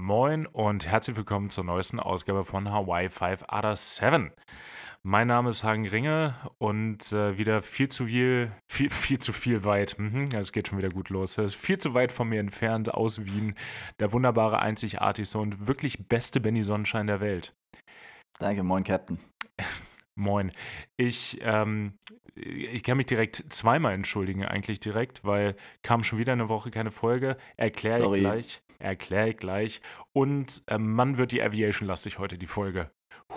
Moin und herzlich willkommen zur neuesten Ausgabe von Hawaii 5 Other 7. Mein Name ist Hagen Ringe und äh, wieder viel zu viel, viel, viel zu viel weit. Mhm, es geht schon wieder gut los. Es ist viel zu weit von mir entfernt aus Wien. Der wunderbare, einzigartigste und wirklich beste Benny Sonnenschein der Welt. Danke, moin, Captain. Moin. Ich, ähm, ich kann mich direkt zweimal entschuldigen, eigentlich direkt, weil kam schon wieder eine Woche keine Folge. Erkläre ich gleich. Erkläre ich gleich. Und ähm, Mann wird die Aviation lastig heute, die Folge.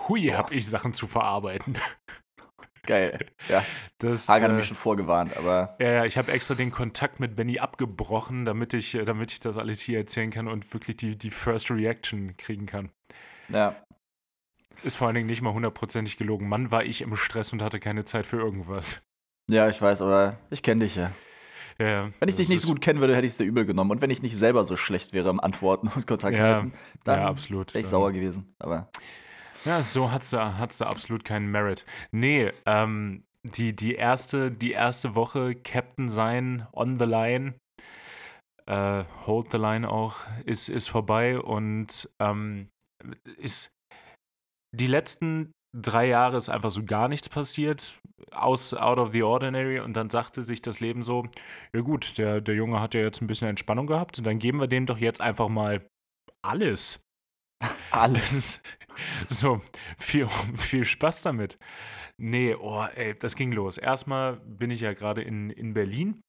Hui, habe ich Sachen zu verarbeiten. Geil. Ja. Das, Hagen hat äh, mich schon vorgewarnt, aber. Ja, ja, ich habe extra den Kontakt mit Benny abgebrochen, damit ich, äh, damit ich das alles hier erzählen kann und wirklich die, die First Reaction kriegen kann. Ja. Ist vor allen Dingen nicht mal hundertprozentig gelogen. Mann, war ich im Stress und hatte keine Zeit für irgendwas. Ja, ich weiß, aber ich kenne dich ja. Ja, wenn ich dich nicht so gut kennen würde, hätte ich es dir übel genommen. Und wenn ich nicht selber so schlecht wäre im Antworten und Kontakt ja, halten, dann ja, wäre ich sauer gewesen. Aber ja, so hat es da, hat's da absolut keinen Merit. Nee, ähm, die, die, erste, die erste Woche Captain sein, on the line, äh, hold the line auch, ist, ist vorbei und ähm, ist die letzten drei Jahre ist einfach so gar nichts passiert, aus out of the ordinary und dann sagte sich das Leben so, ja gut, der, der Junge hat ja jetzt ein bisschen Entspannung gehabt und dann geben wir dem doch jetzt einfach mal alles. Alles. so, viel, viel Spaß damit. Nee, oh, ey, das ging los. Erstmal bin ich ja gerade in, in Berlin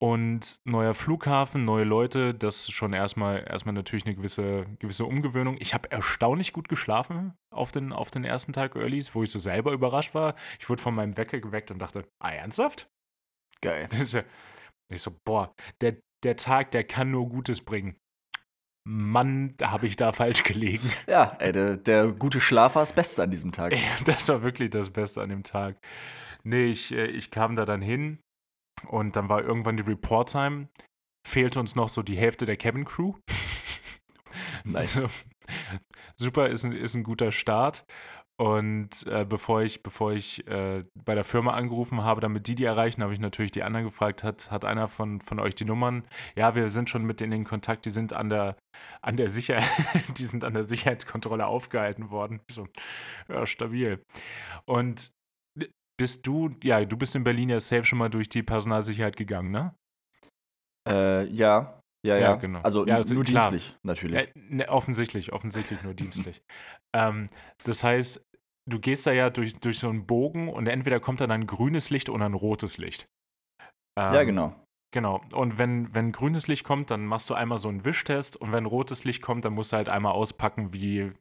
und neuer Flughafen, neue Leute, das ist schon erstmal, erstmal natürlich eine gewisse, gewisse Umgewöhnung. Ich habe erstaunlich gut geschlafen auf den, auf den ersten Tag Earlys, wo ich so selber überrascht war. Ich wurde von meinem Wecker geweckt und dachte, ah, ernsthaft? Geil. ich so, boah, der, der Tag, der kann nur Gutes bringen. Mann, habe ich da falsch gelegen. Ja, ey, der, der, gute Schlaf war das Beste an diesem Tag. Das war wirklich das Beste an dem Tag. Nee, ich, äh, ich kam da dann hin und dann war irgendwann die Report-Time. Fehlte uns noch so die Hälfte der Cabin-Crew. Nice. So, super, ist ein, ist ein guter Start. Und äh, bevor ich, bevor ich äh, bei der Firma angerufen habe, damit die die erreichen, habe ich natürlich die anderen gefragt, hat, hat einer von, von euch die Nummern? Ja, wir sind schon mit denen in Kontakt, die sind an der, an der Sicherheit, die sind an der Sicherheitskontrolle aufgehalten worden. So, ja, stabil. Und bist du, ja, du bist in Berlin ja safe schon mal durch die Personalsicherheit gegangen, ne? Äh, ja, ja, ja, ja. genau. Also, ja, also nur klar. dienstlich, natürlich. Äh, ne, offensichtlich, offensichtlich nur dienstlich. ähm, das heißt, du gehst da ja durch, durch so einen Bogen und entweder kommt dann ein grünes Licht oder ein rotes Licht. Ähm, ja, genau. Genau. Und wenn, wenn grünes Licht kommt, dann machst du einmal so einen Wischtest und wenn rotes Licht kommt, dann musst du halt einmal auspacken, wie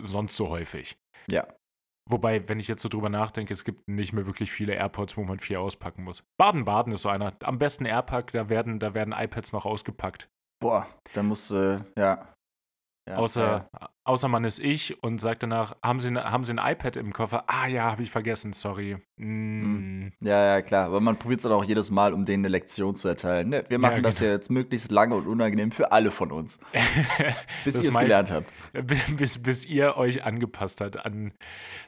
sonst so häufig. Ja. Wobei, wenn ich jetzt so drüber nachdenke, es gibt nicht mehr wirklich viele AirPods, wo man vier auspacken muss. Baden-Baden ist so einer. Am besten AirPack, da werden, da werden iPads noch ausgepackt. Boah, da muss, äh, ja. Ja, außer, ja. außer man ist ich und sagt danach, haben Sie, haben Sie ein iPad im Koffer? Ah ja, habe ich vergessen, sorry. Mm. Ja, ja, klar. Aber man probiert es dann auch jedes Mal, um denen eine Lektion zu erteilen. Ne? Wir machen ja, das genau. ja jetzt möglichst lange und unangenehm für alle von uns. bis ihr es gelernt habt. Bis, bis ihr euch angepasst habt. An,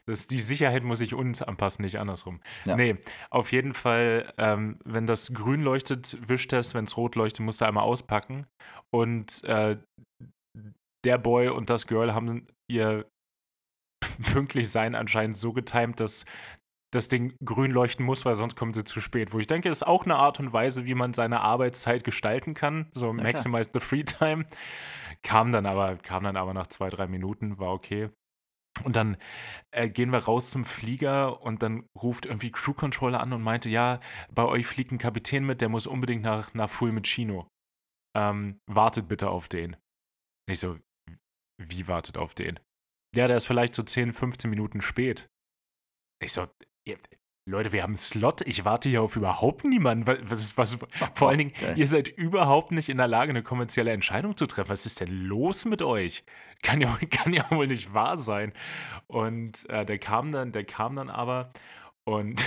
das, die Sicherheit muss sich uns anpassen, nicht andersrum. Ja. Nee, auf jeden Fall, ähm, wenn das grün leuchtet, Wischtest, wenn es rot leuchtet, musst du einmal auspacken. Und äh, der Boy und das Girl haben ihr pünktlich sein anscheinend so getimt, dass das Ding grün leuchten muss, weil sonst kommen sie zu spät. Wo ich denke, ist auch eine Art und Weise, wie man seine Arbeitszeit gestalten kann. So ja, maximize the free time. Kam dann aber, kam dann aber nach zwei, drei Minuten, war okay. Und dann äh, gehen wir raus zum Flieger und dann ruft irgendwie Crew Controller an und meinte, ja, bei euch fliegt ein Kapitän mit, der muss unbedingt nach, nach Fulmicino. Ähm, wartet bitte auf den. Ich so, wie wartet auf den? Ja, der ist vielleicht so 10, 15 Minuten spät. Ich so, Leute, wir haben einen Slot. Ich warte hier auf überhaupt niemanden. Was, was, vor allen Dingen, okay. ihr seid überhaupt nicht in der Lage, eine kommerzielle Entscheidung zu treffen. Was ist denn los mit euch? Kann ja, kann ja wohl nicht wahr sein. Und äh, der kam dann, der kam dann aber und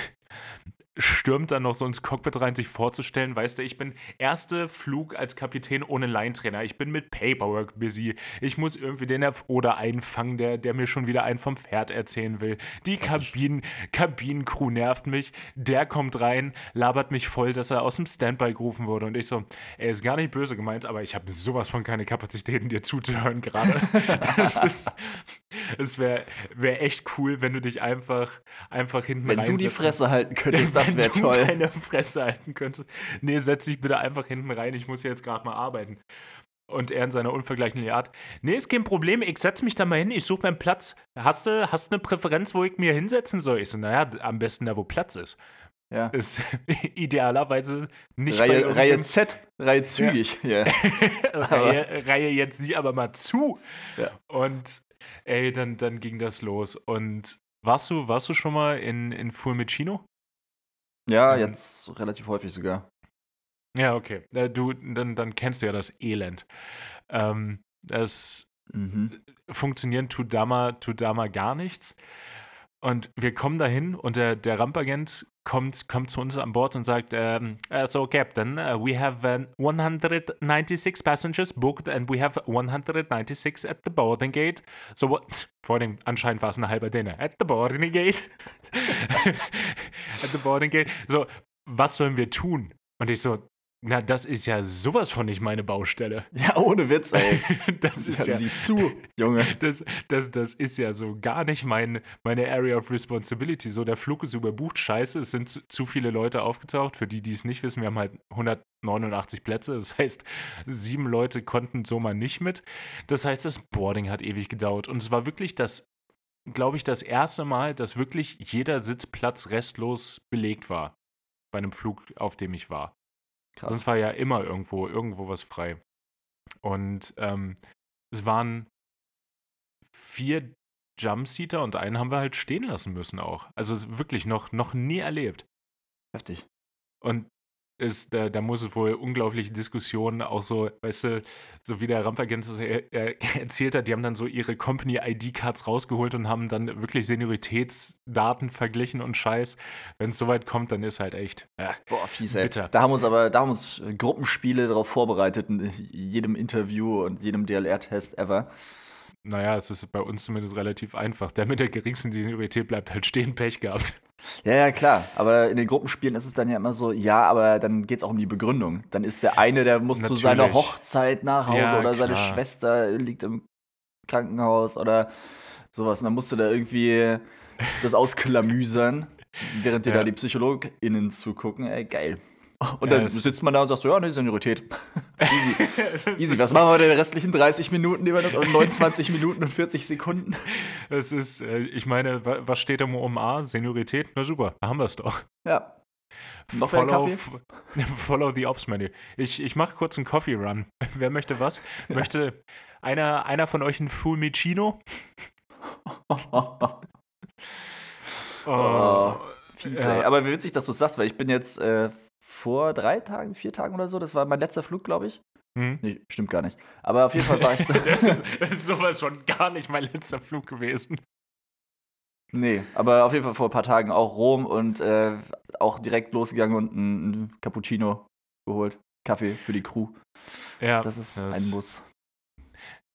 stürmt dann noch so ins Cockpit rein, sich vorzustellen. Weißt du, ich bin erster Flug als Kapitän ohne Line-Trainer. Ich bin mit Paperwork busy. Ich muss irgendwie den oder einfangen, der, der mir schon wieder einen vom Pferd erzählen will. Die Kabinen, Kabinencrew nervt mich. Der kommt rein, labert mich voll, dass er aus dem Standby gerufen wurde. Und ich so, er ist gar nicht böse gemeint, aber ich habe sowas von keine Kapazitäten, dir zuzuhören gerade. das ist, es wäre wär echt cool, wenn du dich einfach, einfach hinten Wenn du die Fresse halten könntest, das wäre toll. Deine Fresse halten könntest. Nee, setz dich bitte einfach hinten rein, ich muss jetzt gerade mal arbeiten. Und er in seiner unvergleichlichen Art, nee, ist kein Problem, ich setz mich da mal hin, ich suche meinen Platz. Hast du hast eine Präferenz, wo ich mir hinsetzen soll? Ich so, naja, am besten da, wo Platz ist. Ja. Ist idealerweise nicht Reihe, Reihe Z, Reihe zügig. Ja. Reihe, Reihe, jetzt sieh aber mal zu. Ja. Und ey, dann, dann ging das los. Und warst du, warst du schon mal in, in Fulmicino? Ja, ähm, jetzt relativ häufig sogar. Ja, okay. Äh, du, dann, dann kennst du ja das Elend. Ähm, das mhm. funktionieren tut da, mal, tut da mal gar nichts. Und wir kommen dahin und der, der Rampagent kommt, kommt zu uns an Bord und sagt, um, uh, so Captain, uh, we have uh, 196 passengers booked and we have 196 at the boarding gate. So what? Vor dem anscheinend war es ein halber Dinner. At the boarding gate. at the boarding gate. So, was sollen wir tun? Und ich so, na, das ist ja sowas von nicht meine Baustelle. Ja, ohne Witz, ey. das ist ja, Sieh zu, Junge. Das, das, das ist ja so gar nicht mein, meine Area of Responsibility. So, der Flug ist überbucht, scheiße, es sind zu, zu viele Leute aufgetaucht. Für die, die es nicht wissen, wir haben halt 189 Plätze. Das heißt, sieben Leute konnten so mal nicht mit. Das heißt, das Boarding hat ewig gedauert. Und es war wirklich das, glaube ich, das erste Mal, dass wirklich jeder Sitzplatz restlos belegt war. Bei einem Flug, auf dem ich war. Krass. Sonst war ja immer irgendwo, irgendwo was frei. Und ähm, es waren vier Jumpseater und einen haben wir halt stehen lassen müssen auch. Also wirklich noch, noch nie erlebt. Heftig. Und ist, da, da muss es wohl unglaubliche Diskussionen auch so, weißt du, so wie der Rampagent er, er erzählt hat, die haben dann so ihre Company-ID-Cards rausgeholt und haben dann wirklich Senioritätsdaten verglichen und Scheiß. Wenn es soweit kommt, dann ist halt echt. Äh, Boah, fies, ey. Bitter. Da haben uns aber, da haben uns Gruppenspiele darauf vorbereitet, in jedem Interview und jedem DLR-Test ever. Naja, es ist bei uns zumindest relativ einfach. Der mit der geringsten Seniorität bleibt halt stehen, Pech gehabt. Ja, ja, klar. Aber in den Gruppenspielen ist es dann ja immer so, ja, aber dann geht es auch um die Begründung. Dann ist der eine, der muss Natürlich. zu seiner Hochzeit nach Hause ja, oder klar. seine Schwester liegt im Krankenhaus oder sowas. Und dann musst du da irgendwie das ausklamüsern, während dir ja. da die PsychologInnen zugucken. Ey, geil. Und ja, dann sitzt man da und sagt so, ja, ne, Seniorität. Easy. Easy. Was machen wir in den restlichen 30 Minuten, die wir noch, 29 Minuten und 40 Sekunden? Es ist, äh, ich meine, was steht im OMA? Seniorität? Na super, da haben wir es doch. Ja. Noch follow, follow the Ops Menu. Ich, ich mache kurz einen Coffee Run. Wer möchte was? Ja. Möchte einer, einer von euch ein Fulmicino? oh. oh. Fies, ja. Aber witzig, dass du sagst, weil ich bin jetzt äh, vor drei Tagen, vier Tagen oder so. Das war mein letzter Flug, glaube ich. Hm. Nee, stimmt gar nicht. Aber auf jeden Fall war ich da. das, ist, sowas schon gar nicht mein letzter Flug gewesen. Nee, aber auf jeden Fall vor ein paar Tagen auch Rom und äh, auch direkt losgegangen und ein Cappuccino geholt. Kaffee für die Crew. Ja. Das ist das ein Muss.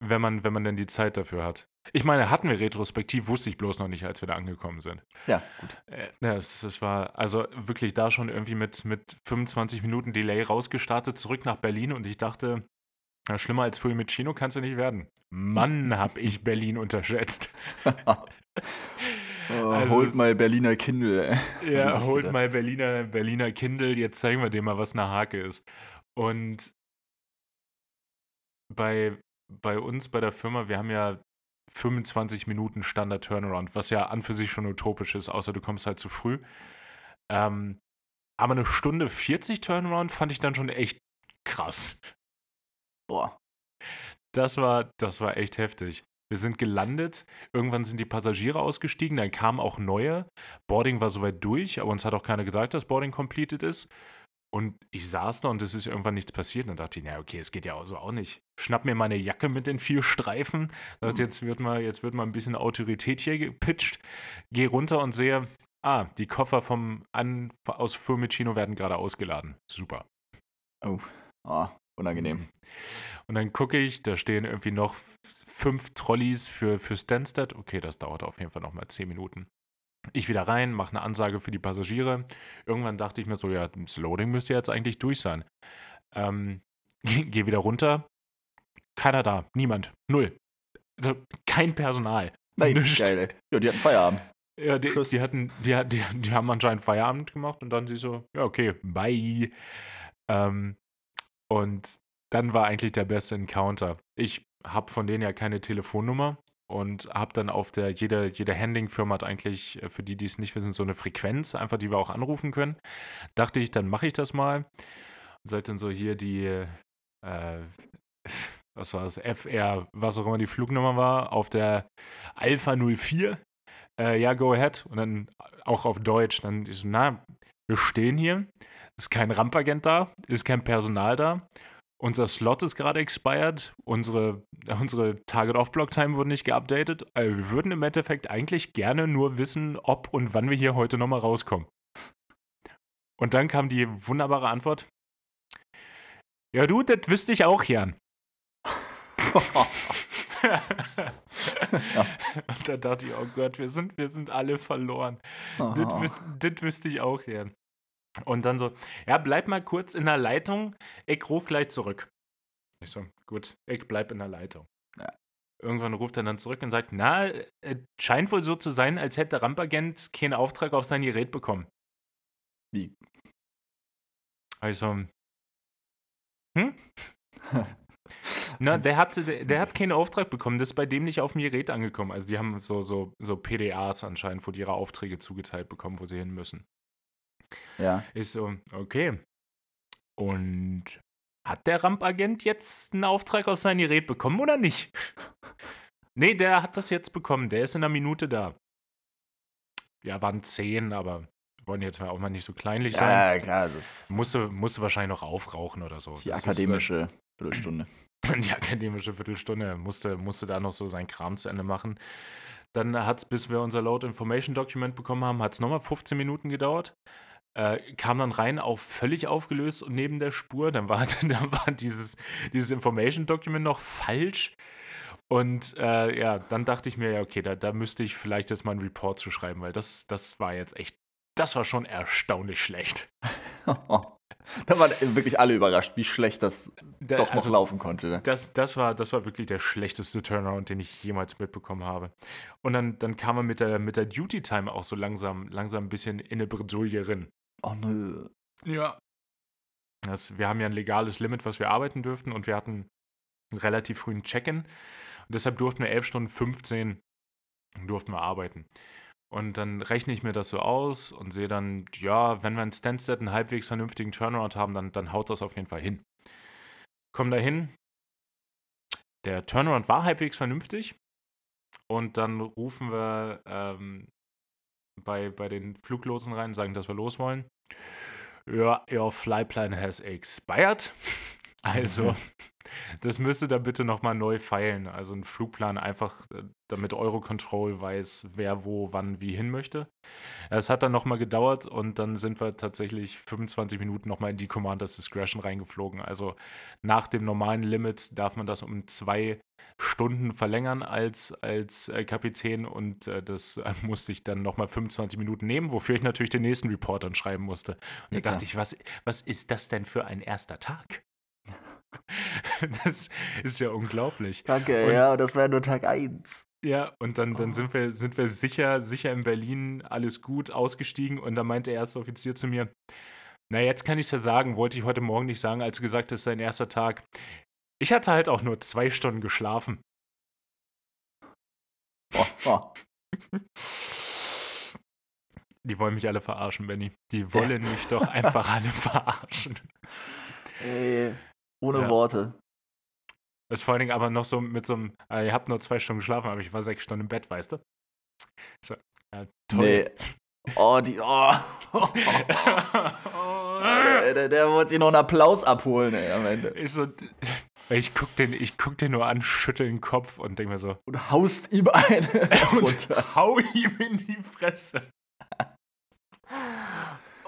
Wenn man, wenn man denn die Zeit dafür hat. Ich meine, hatten wir retrospektiv, wusste ich bloß noch nicht, als wir da angekommen sind. Ja, gut. Äh, ja, es, es, war also wirklich da schon irgendwie mit, mit 25 Minuten Delay rausgestartet, zurück nach Berlin und ich dachte, na, schlimmer als Chino kannst du nicht werden. Mann, hab ich Berlin unterschätzt. oh, also holt mal Berliner Kindle. Ja, holt mal Berliner, Berliner Kindle, jetzt zeigen wir dir mal, was eine Hake ist. Und bei, bei uns, bei der Firma, wir haben ja 25 Minuten Standard Turnaround, was ja an für sich schon utopisch ist, außer du kommst halt zu früh. Ähm, aber eine Stunde 40 Turnaround fand ich dann schon echt krass. Boah. Das war, das war echt heftig. Wir sind gelandet, irgendwann sind die Passagiere ausgestiegen, dann kamen auch neue. Boarding war soweit durch, aber uns hat auch keiner gesagt, dass Boarding completed ist. Und ich saß da und es ist irgendwann nichts passiert. Und dann dachte ich, na okay, es geht ja auch so auch nicht. Schnapp mir meine Jacke mit den vier Streifen. Mhm. Jetzt, wird mal, jetzt wird mal ein bisschen Autorität hier gepitcht. Geh runter und sehe, ah, die Koffer vom An aus Fiumicino werden gerade ausgeladen. Super. Oh, oh unangenehm. Mhm. Und dann gucke ich, da stehen irgendwie noch fünf Trolleys für, für Stansted. Okay, das dauert auf jeden Fall nochmal zehn Minuten. Ich wieder rein, mache eine Ansage für die Passagiere. Irgendwann dachte ich mir so, ja, das Loading müsste jetzt eigentlich durch sein. Ähm, Geh wieder runter. Keiner da. Niemand. Null. Also kein Personal. Nein, geil. Ja, die hatten Feierabend. Ja, die, die, hatten, die, die, die haben anscheinend Feierabend gemacht und dann sie so, ja, okay, bye. Ähm, und dann war eigentlich der beste Encounter. Ich habe von denen ja keine Telefonnummer und habe dann auf der, jede, jede Handling-Firma hat eigentlich, äh, für die, die es nicht wissen, so eine Frequenz, einfach die wir auch anrufen können. Dachte ich, dann mache ich das mal. Und seid dann so hier die, äh, was war es, FR, was auch immer die Flugnummer war, auf der Alpha 04. Äh, ja, go ahead. Und dann auch auf Deutsch. Dann ist so, na, wir stehen hier, ist kein Rampagent da, ist kein Personal da. Unser Slot ist gerade expired, unsere, unsere Target-Off-Block-Time wurde nicht geupdatet. Also wir würden im Endeffekt eigentlich gerne nur wissen, ob und wann wir hier heute nochmal rauskommen. Und dann kam die wunderbare Antwort: ja, du, das wüsste ich auch, Jan. Und da dachte ich, oh Gott, wir sind, wir sind alle verloren. Das, wüs das wüsste ich auch, Jan. Und dann so, ja, bleib mal kurz in der Leitung, ich ruf gleich zurück. Ich so, gut, ich bleib in der Leitung. Ja. Irgendwann ruft er dann zurück und sagt, na, es scheint wohl so zu sein, als hätte der Rampagent keinen Auftrag auf sein Gerät bekommen. Wie? Also, hm? Na, der hat, der, der, hat keinen Auftrag bekommen. Das ist bei dem nicht auf dem Gerät angekommen. Also die haben so, so, so PDAs anscheinend, wo die ihre Aufträge zugeteilt bekommen, wo sie hin müssen. Ja. Ist so, okay. Und hat der Rampagent jetzt einen Auftrag auf sein Gerät bekommen oder nicht? nee, der hat das jetzt bekommen. Der ist in einer Minute da. Ja, waren zehn, aber wollen jetzt auch mal nicht so kleinlich sein. Ja, klar. Das musste, musste wahrscheinlich noch aufrauchen oder so. Die das akademische ist, Viertelstunde. Die akademische Viertelstunde. Musste, musste da noch so sein Kram zu Ende machen. Dann hat es, bis wir unser Load Information Document bekommen haben, hat es nochmal 15 Minuten gedauert. Äh, kam dann rein auf völlig aufgelöst und neben der Spur. Dann war, dann war dieses, dieses Information Document noch falsch. Und äh, ja, dann dachte ich mir, ja, okay, da, da müsste ich vielleicht jetzt mal einen Report zu schreiben, weil das, das war jetzt echt das war schon erstaunlich schlecht. da waren wirklich alle überrascht, wie schlecht das der, doch noch also, laufen konnte. Ne? Das, das, war, das war wirklich der schlechteste Turnaround, den ich jemals mitbekommen habe. Und dann, dann kam er mit der, mit der Duty Time auch so langsam, langsam ein bisschen in eine Bredouille rein. Oh nö. Ja. Das, wir haben ja ein legales Limit, was wir arbeiten dürften und wir hatten einen relativ frühen Check-in. Und deshalb durften wir 11 Stunden 15 durften wir arbeiten. Und dann rechne ich mir das so aus und sehe dann, ja, wenn wir in Stansted einen halbwegs vernünftigen Turnaround haben, dann, dann haut das auf jeden Fall hin. Komm da hin. Der Turnaround war halbwegs vernünftig. Und dann rufen wir ähm, bei, bei den Fluglotsen rein, sagen, dass wir los wollen. Ja, your flyplan has expired. Also, das müsste da bitte nochmal neu feilen. Also ein Flugplan einfach, äh, damit Eurocontrol weiß, wer wo, wann, wie hin möchte. Es hat dann nochmal gedauert und dann sind wir tatsächlich 25 Minuten nochmal in die Commanders Discretion reingeflogen. Also nach dem normalen Limit darf man das um zwei Stunden verlängern als, als äh, Kapitän und äh, das musste ich dann nochmal 25 Minuten nehmen, wofür ich natürlich den nächsten Report dann schreiben musste. Und ja, da dachte ich, was, was ist das denn für ein erster Tag? das ist ja unglaublich. Danke, und, ja, das war ja nur Tag 1. Ja, und dann, dann oh. sind, wir, sind wir sicher, sicher in Berlin, alles gut, ausgestiegen. Und da meinte der erste Offizier zu mir, na, jetzt kann ich es ja sagen, wollte ich heute Morgen nicht sagen, als du gesagt hast, dein erster Tag. Ich hatte halt auch nur zwei Stunden geschlafen. Oh, oh. Die wollen mich alle verarschen, Benny. Die wollen mich doch einfach alle verarschen. Ey, ohne ja. Worte. Das ist vor allen Dingen aber noch so mit so einem, äh, ihr habt nur zwei Stunden geschlafen, aber ich war sechs Stunden im Bett, weißt du? So, ja, toll. Nee. Oh, die, oh. oh, der, der, wollte sich noch einen Applaus abholen, ey, am Ende. Ich, so, ich guck den, ich guck den nur an, schüttel den Kopf und denk mir so. Und haust ihm eine und hau ihm in die Fresse.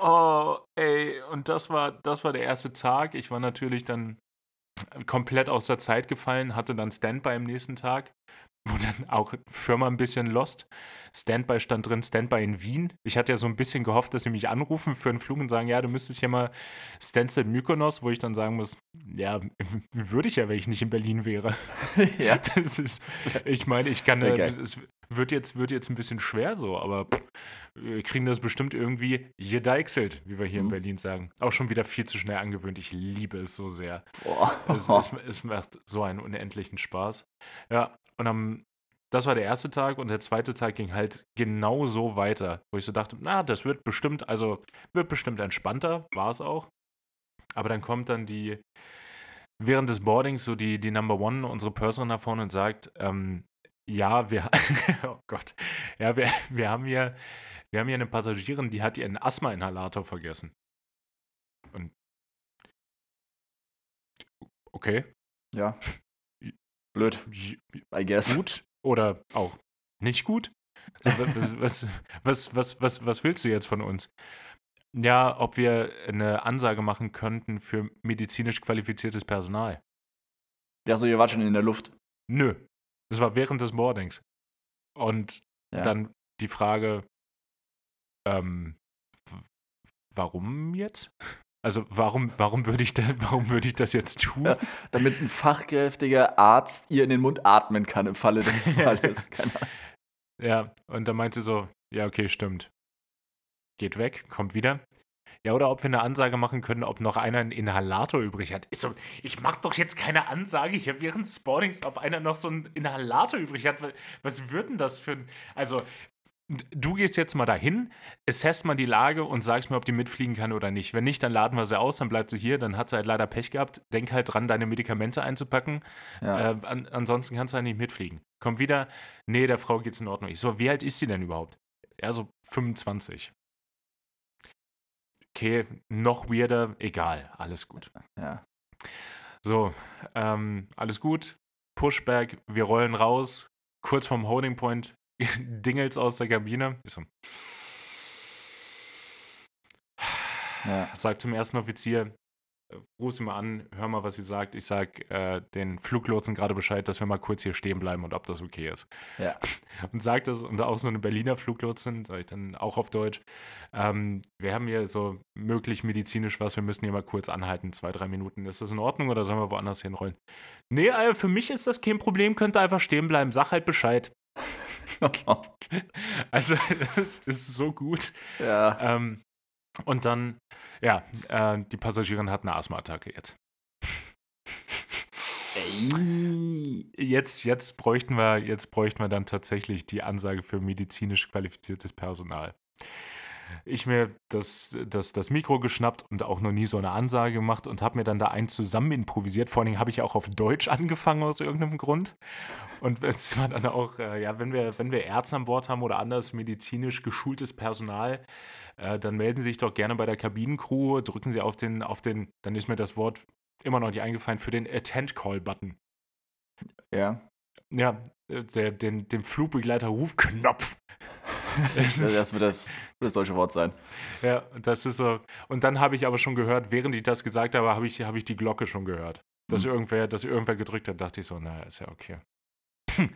Oh, ey, und das war, das war der erste Tag. Ich war natürlich dann komplett aus der Zeit gefallen, hatte dann Standby am nächsten Tag wo dann auch Firma ein bisschen lost. Standby stand drin, Standby in Wien. Ich hatte ja so ein bisschen gehofft, dass sie mich anrufen für einen Flug und sagen, ja, du müsstest hier mal Stansted Mykonos, wo ich dann sagen muss, ja, würde ich ja, wenn ich nicht in Berlin wäre. ja. Das ist, ich meine, ich kann, okay. es wird jetzt, wird jetzt ein bisschen schwer so, aber pff, wir kriegen das bestimmt irgendwie gedeichselt, wie wir hier mhm. in Berlin sagen. Auch schon wieder viel zu schnell angewöhnt. Ich liebe es so sehr. Boah. Es, es, es macht so einen unendlichen Spaß. Ja, und am, das war der erste Tag und der zweite Tag ging halt genau so weiter, wo ich so dachte, na, das wird bestimmt, also wird bestimmt entspannter, war es auch. Aber dann kommt dann die, während des Boardings so die, die Number One, unsere Purserin nach vorne und sagt, ähm, ja, wir, oh Gott, ja, wir, wir haben hier, wir haben hier eine Passagierin, die hat ihren Asthma-Inhalator vergessen. Und okay. Ja. Blöd. I guess. Gut oder auch nicht gut? Also, was, was, was, was, was willst du jetzt von uns? Ja, ob wir eine Ansage machen könnten für medizinisch qualifiziertes Personal. Ja, so, ihr wart schon in der Luft. Nö. Das war während des Boardings. Und ja. dann die Frage, ähm, warum jetzt? Also warum, warum würde ich, da, würd ich das jetzt tun? Ja, damit ein fachkräftiger Arzt ihr in den Mund atmen kann im Falle des Falles. ja, und dann meinte sie so, ja, okay, stimmt. Geht weg, kommt wieder. Ja, oder ob wir eine Ansage machen können, ob noch einer einen Inhalator übrig hat. Ich, so, ich mache doch jetzt keine Ansage hier während des Sportings, ob einer noch so einen Inhalator übrig hat. Was wird denn das für ein. Also, du gehst jetzt mal dahin, assess mal die Lage und sagst mir, ob die mitfliegen kann oder nicht. Wenn nicht, dann laden wir sie aus, dann bleibt sie hier, dann hat sie halt leider Pech gehabt. Denk halt dran, deine Medikamente einzupacken. Ja. Äh, an, ansonsten kannst du halt nicht mitfliegen. Kommt wieder, nee, der Frau geht's in Ordnung. Ich so, wie alt ist sie denn überhaupt? Ja, so 25. Okay, noch weirder, egal, alles gut. Ja. So, ähm, alles gut. Pushback, wir rollen raus. Kurz vom Holding Point Dingels aus der Kabine. Ich so, ja. Sagt zum ersten Offizier, ruf sie mal an, hör mal, was sie sagt. Ich sag äh, den Fluglotsen gerade Bescheid, dass wir mal kurz hier stehen bleiben und ob das okay ist. Ja. Und sagt das, und auch so eine Berliner Fluglotsin, sag ich dann auch auf Deutsch, ähm, wir haben hier so möglich medizinisch was, wir müssen hier mal kurz anhalten, zwei, drei Minuten. Ist das in Ordnung oder sollen wir woanders hinrollen? Nee, äh, für mich ist das kein Problem, könnt ihr einfach stehen bleiben, sag halt Bescheid. also, es ist so gut. Ja. Ähm, und dann, ja, äh, die Passagierin hat eine Asthma-Attacke jetzt. Jetzt, jetzt, bräuchten wir, jetzt bräuchten wir dann tatsächlich die Ansage für medizinisch qualifiziertes Personal ich mir das, das, das Mikro geschnappt und auch noch nie so eine Ansage gemacht und habe mir dann da einen zusammen improvisiert. Vor allen Dingen habe ich auch auf Deutsch angefangen aus irgendeinem Grund. Und es war dann auch, äh, ja, wenn wir, wenn wir Ärzte an Bord haben oder anders medizinisch geschultes Personal, äh, dann melden Sie sich doch gerne bei der Kabinencrew, drücken Sie auf den, auf den, dann ist mir das Wort immer noch nicht eingefallen, für den Attend-Call-Button. Ja. Ja, äh, der, den, den Flugbegleiter-Rufknopf. das, wird das, wird das deutsche Wort sein. Ja, das ist so. Und dann habe ich aber schon gehört, während ich das gesagt habe, habe ich, hab ich die Glocke schon gehört. Dass, mhm. irgendwer, dass irgendwer gedrückt hat, dachte ich so, naja, ist ja okay.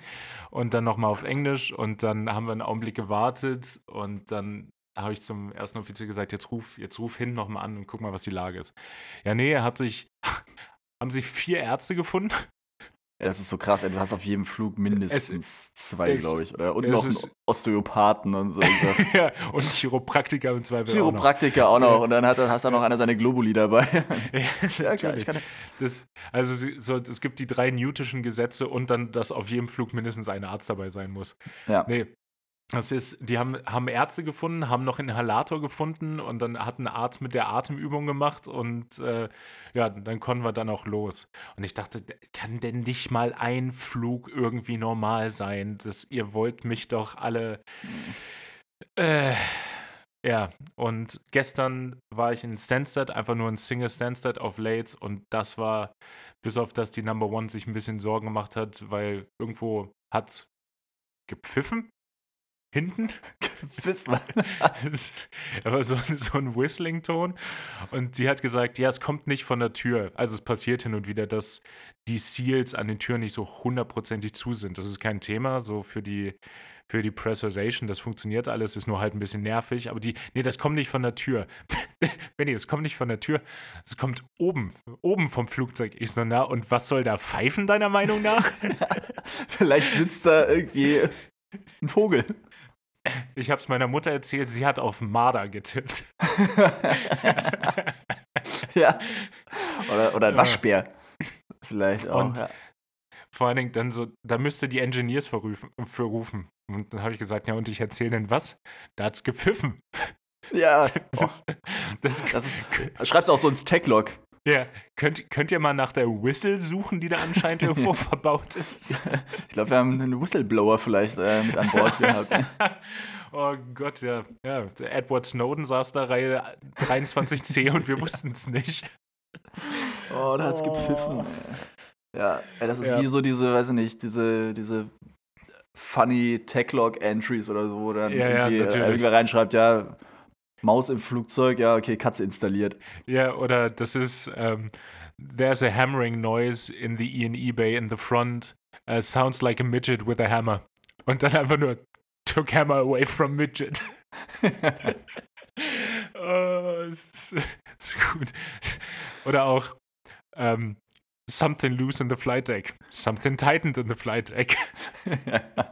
und dann nochmal auf Englisch und dann haben wir einen Augenblick gewartet und dann habe ich zum ersten Offizier gesagt, jetzt ruf, jetzt ruf hin nochmal an und guck mal, was die Lage ist. Ja, nee, er hat sich, haben sich vier Ärzte gefunden das ist so krass, ey. Du hast auf jedem Flug mindestens es, zwei, glaube ich. Oder? Und noch einen Osteopathen und so. ja, und Chiropraktiker im Zweifel. Chiropraktiker auch noch. Auch noch. Und dann hat, hast du noch einer seine Globuli dabei. ja, klar, ich kann. Das, also so, es gibt die drei Newtischen Gesetze und dann, dass auf jedem Flug mindestens ein Arzt dabei sein muss. Ja. Nee, das ist, die haben, haben Ärzte gefunden, haben noch Inhalator gefunden und dann hat ein Arzt mit der Atemübung gemacht und äh, ja, dann konnten wir dann auch los. Und ich dachte, kann denn nicht mal ein Flug irgendwie normal sein? Das, ihr wollt mich doch alle. Äh, ja, und gestern war ich in Stansted, einfach nur ein Single Stansted auf Lates und das war, bis auf das die Number One sich ein bisschen Sorgen gemacht hat, weil irgendwo hat es gepfiffen hinten. Gepfiffen. Aber so, so ein Whistling-Ton. Und sie hat gesagt, ja, es kommt nicht von der Tür. Also es passiert hin und wieder, dass die Seals an den Türen nicht so hundertprozentig zu sind. Das ist kein Thema, so für die für die Pressurization, das funktioniert alles, ist nur halt ein bisschen nervig, aber die, nee, das kommt nicht von der Tür. Benny, es kommt nicht von der Tür, es kommt oben, oben vom Flugzeug. Ich so, na, und was soll da pfeifen, deiner Meinung nach? Vielleicht sitzt da irgendwie ein Vogel. Ich habe es meiner Mutter erzählt, sie hat auf Marder getippt. ja. Oder, oder ein Waschbär. Vielleicht auch. Und ja. vor allen Dingen dann so, da müsste die Engineers verrufen, verrufen. Und dann habe ich gesagt, ja, und ich erzähle denn was? Da hat es gepfiffen. Ja. Das, das, das ist, schreibst du auch so ins Tech-Log. Ja, könnt, könnt ihr mal nach der Whistle suchen, die da anscheinend irgendwo verbaut ist? Ich glaube, wir haben einen Whistleblower vielleicht äh, mit an Bord gehabt. Oh Gott, ja. ja. Edward Snowden saß da Reihe 23c und wir wussten es nicht. Oh, da hat's oh. gepfiffen. Ey. Ja, ey, das ist ja. wie so diese, weiß ich nicht, diese, diese funny Tech-Log-Entries oder so, wo dann ja, irgendwie, ja, äh, irgendwer reinschreibt, ja, Maus im Flugzeug, ja, okay, Katze installiert. Ja, oder das ist, um, ähm, there's a hammering noise in the E&E Bay in the front. Uh, sounds like a midget with a hammer. Und dann einfach nur, took hammer away from midget. oh, ist, ist gut. Oder auch, ähm, Something loose in the flight deck. Something tightened in the flight deck.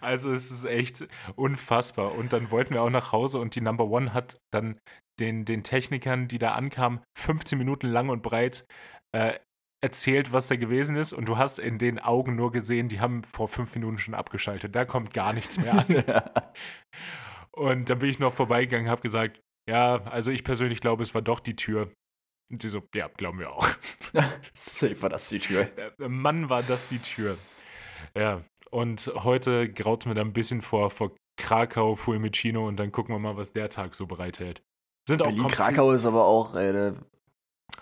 also es ist echt unfassbar. Und dann wollten wir auch nach Hause und die Number One hat dann den, den Technikern, die da ankamen, 15 Minuten lang und breit äh, erzählt, was da gewesen ist. Und du hast in den Augen nur gesehen, die haben vor fünf Minuten schon abgeschaltet. Da kommt gar nichts mehr an. und dann bin ich noch vorbeigegangen, habe gesagt, ja, also ich persönlich glaube, es war doch die Tür. Und die so, ja, glauben wir auch. Safe war das die Tür. Äh, Mann, war das die Tür. Ja, und heute graut mir da ein bisschen vor, vor Krakau, Fulmicino und dann gucken wir mal, was der Tag so bereithält. Sind Berlin, Krakau ist aber auch äh,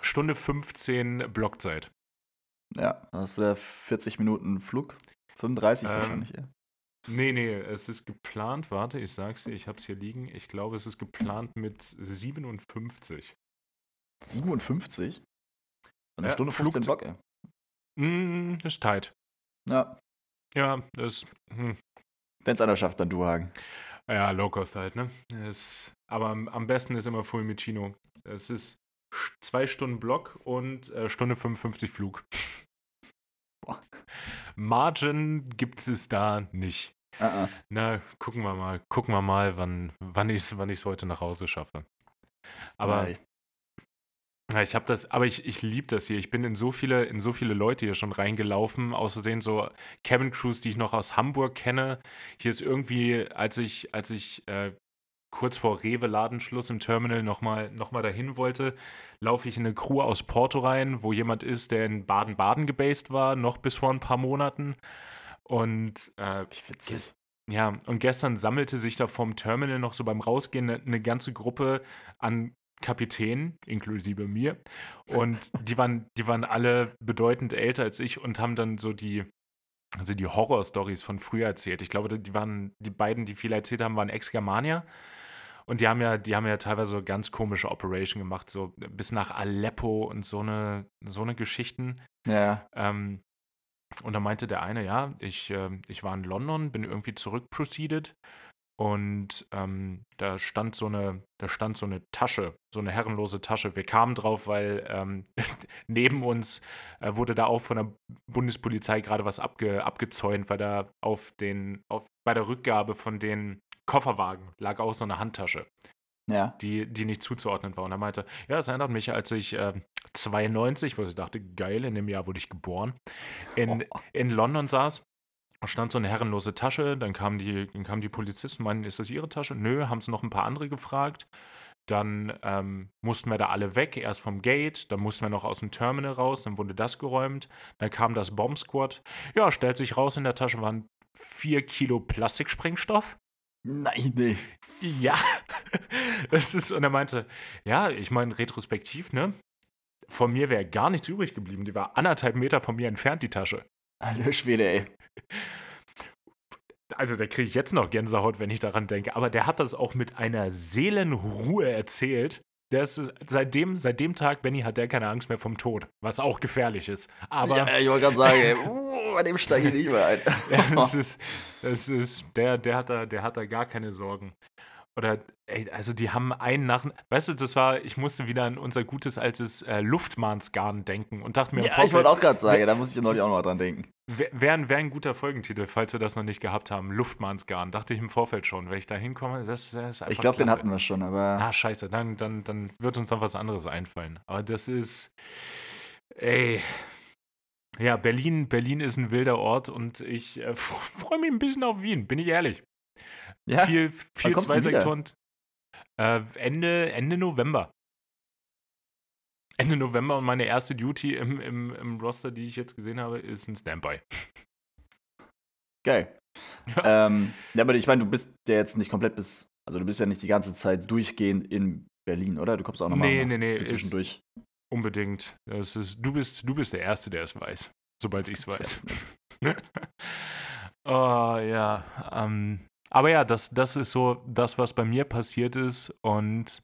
Stunde 15 Blockzeit. Ja, das ist äh, 40 Minuten Flug. 35 ähm, wahrscheinlich, ja. Nee, nee, es ist geplant, warte, ich sag's dir, ich hab's hier liegen. Ich glaube, es ist geplant mit 57. 57? Eine ja, Stunde 15 Block, ey. Mm, ist tight. Ja. Ja, das. Hm. Wenn es einer schafft, dann Duhagen. Ja, Low Cost halt, ne? Es, aber am, am besten ist immer Fulmicino. Es ist zwei Stunden Block und äh, Stunde 55 Flug. Boah. Margin gibt es da nicht. Uh -uh. Na, gucken wir mal, gucken wir mal, wann, wann ich es wann heute nach Hause schaffe. Aber Nein. Ja, ich habe das, aber ich, ich liebe das hier. Ich bin in so viele, in so viele Leute hier schon reingelaufen. Außerdem so Cabin Crews, die ich noch aus Hamburg kenne. Hier ist irgendwie, als ich, als ich äh, kurz vor Rewe-Ladenschluss im Terminal nochmal noch mal dahin wollte, laufe ich in eine Crew aus Porto rein, wo jemand ist, der in Baden-Baden gebased war, noch bis vor ein paar Monaten. Und äh, ja, und gestern sammelte sich da vom Terminal noch so beim Rausgehen eine, eine ganze Gruppe an Kapitän, inklusive mir. Und die waren, die waren alle bedeutend älter als ich und haben dann so die, also die Horror-Stories von früher erzählt. Ich glaube, die waren, die beiden, die viel erzählt haben, waren Ex-Germanier. Und die haben ja, die haben ja teilweise so ganz komische Operation gemacht, so bis nach Aleppo und so eine, so eine Geschichten. Ja. Ähm, und da meinte der eine, ja, ich, äh, ich war in London, bin irgendwie zurückproceeded und ähm, da stand so eine, da stand so eine Tasche, so eine herrenlose Tasche. Wir kamen drauf, weil ähm, neben uns äh, wurde da auch von der Bundespolizei gerade was abge, abgezäunt, weil da auf den, auf, bei der Rückgabe von den Kofferwagen lag auch so eine Handtasche. Ja. Die, die nicht zuzuordnen war. Und er meinte, ja, es erinnert mich, als ich äh, 92, wo ich dachte, geil, in dem Jahr wurde ich geboren, in, oh. in London saß stand so eine herrenlose Tasche, dann kamen die, dann kamen die Polizisten, meinen, ist das ihre Tasche? Nö, haben sie noch ein paar andere gefragt. Dann ähm, mussten wir da alle weg, erst vom Gate, dann mussten wir noch aus dem Terminal raus, dann wurde das geräumt. Dann kam das Bomb Squad. Ja, stellt sich raus, in der Tasche waren vier Kilo Plastiksprengstoff. Nein, nee. Ja. Das ist, und er meinte, ja, ich meine, retrospektiv, ne? Von mir wäre gar nichts übrig geblieben. Die war anderthalb Meter von mir entfernt, die Tasche. Alter Schwede, ey. also da kriege ich jetzt noch Gänsehaut, wenn ich daran denke, aber der hat das auch mit einer Seelenruhe erzählt. Der ist seitdem, seit dem Tag, Benny, hat der keine Angst mehr vom Tod, was auch gefährlich ist. Aber ja, ich wollte gerade sagen, uh, bei dem steige ich nicht mehr ein. das ist, das ist, der, der, hat da, der hat da gar keine Sorgen. Oder, ey, also die haben einen nach. Weißt du, das war, ich musste wieder an unser gutes altes äh, Luftmannsgarn denken und dachte mir, ja, ich wollte auch gerade sagen, da muss ich neulich auch noch dran denken. Wäre wär ein guter Folgentitel, falls wir das noch nicht gehabt haben. Luftmannsgarn, dachte ich im Vorfeld schon. Wenn ich da hinkomme, das, das ist einfach. Ich glaube, den hatten wir schon, aber. Ah, scheiße, dann, dann, dann wird uns noch was anderes einfallen. Aber das ist. Ey. Ja, Berlin, Berlin ist ein wilder Ort und ich äh, freue mich ein bisschen auf Wien, bin ich ehrlich. Ja? Viel, viel Zweisektoren. Äh, Ende, Ende November. Ende November und meine erste Duty im, im, im Roster, die ich jetzt gesehen habe, ist ein Standby. Geil. Ja. Ähm, ja, aber ich meine, du bist ja jetzt nicht komplett bis, also du bist ja nicht die ganze Zeit durchgehend in Berlin, oder? Du kommst auch nochmal nee, nee, nee, zwischendurch. Unbedingt. Das ist, du, bist, du bist der Erste, der es weiß, sobald ich es weiß. oh ja. Ähm, aber ja, das, das ist so das, was bei mir passiert ist. Und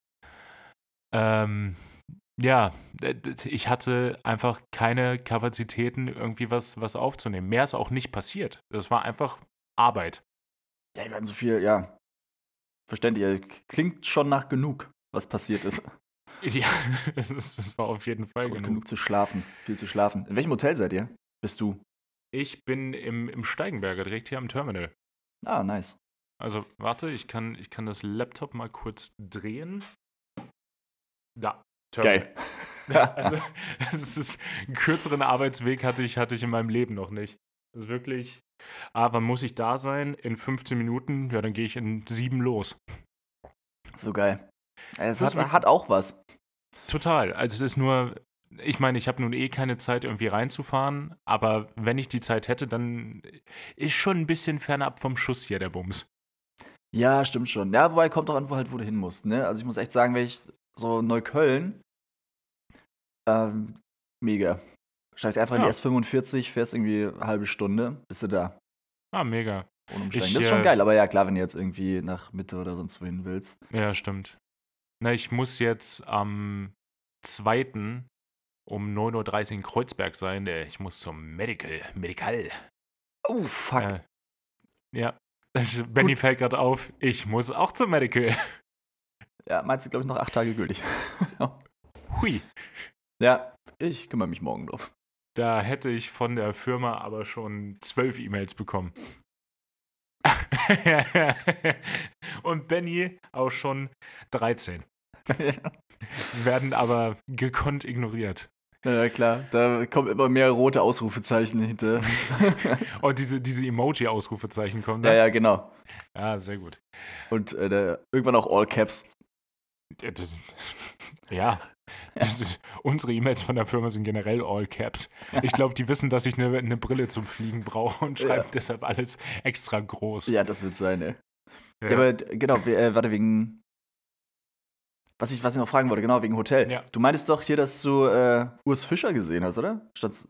ähm, ja, ich hatte einfach keine Kapazitäten, irgendwie was, was aufzunehmen. Mehr ist auch nicht passiert. Das war einfach Arbeit. Ja, ich meine, so viel, ja. Verständlich. Klingt schon nach genug, was passiert ist. Ja, es, war auf jeden Fall genug. Genug zu schlafen, viel zu schlafen. In welchem Hotel seid ihr? Bist du? Ich bin im, im Steigenberger, direkt hier am Terminal. Ah, nice. Also, warte, ich kann, ich kann das Laptop mal kurz drehen. Da. Terminal. Geil. Ja, also, es ist einen kürzeren Arbeitsweg hatte ich, hatte ich in meinem Leben noch nicht. Das ist wirklich. Ah, wann muss ich da sein? In 15 Minuten? Ja, dann gehe ich in sieben los. So geil. Es hat, hat auch was. Total. Also es ist nur, ich meine, ich habe nun eh keine Zeit, irgendwie reinzufahren, aber wenn ich die Zeit hätte, dann ist schon ein bisschen fernab vom Schuss hier der Bums. Ja, stimmt schon. Ja, wobei kommt auch an, wo halt, wo du hin musst, ne? Also ich muss echt sagen, wenn ich so Neukölln, ähm, mega. Steigst einfach ja. in die S45, fährst irgendwie eine halbe Stunde, bist du da. Ah, mega. Ohne umsteigen. Ich, das ist schon äh, geil, aber ja, klar, wenn du jetzt irgendwie nach Mitte oder sonst wohin willst. Ja, stimmt. Na, ich muss jetzt am 2. um 9.30 Uhr in Kreuzberg sein. Äh, ich muss zum Medical. Medical. Oh, fuck. Äh, ja, Benny Gut. fällt gerade auf, ich muss auch zum Medical. Ja, meinst du, glaube ich, noch acht Tage gültig. Hui. Ja, ich kümmere mich morgen drauf. Da hätte ich von der Firma aber schon zwölf E-Mails bekommen. Und Benny auch schon 13. Werden aber gekonnt ignoriert. Ja, klar. Da kommen immer mehr rote Ausrufezeichen hinter. oh, diese, diese Emoji-Ausrufezeichen kommen da? Ja, ja, genau. Ja, sehr gut. Und äh, da, irgendwann auch All Caps. Ja, das, ja. Das ist, unsere E-Mails von der Firma sind generell All Caps. Ich glaube, die wissen, dass ich eine, eine Brille zum Fliegen brauche und schreiben ja. deshalb alles extra groß. Ja, das wird sein, ey. Ja, ja aber genau, äh, warte, wegen was ich, was ich noch fragen wollte, genau, wegen Hotel. Ja. Du meintest doch hier, dass du äh, Urs Fischer gesehen hast, oder? Statt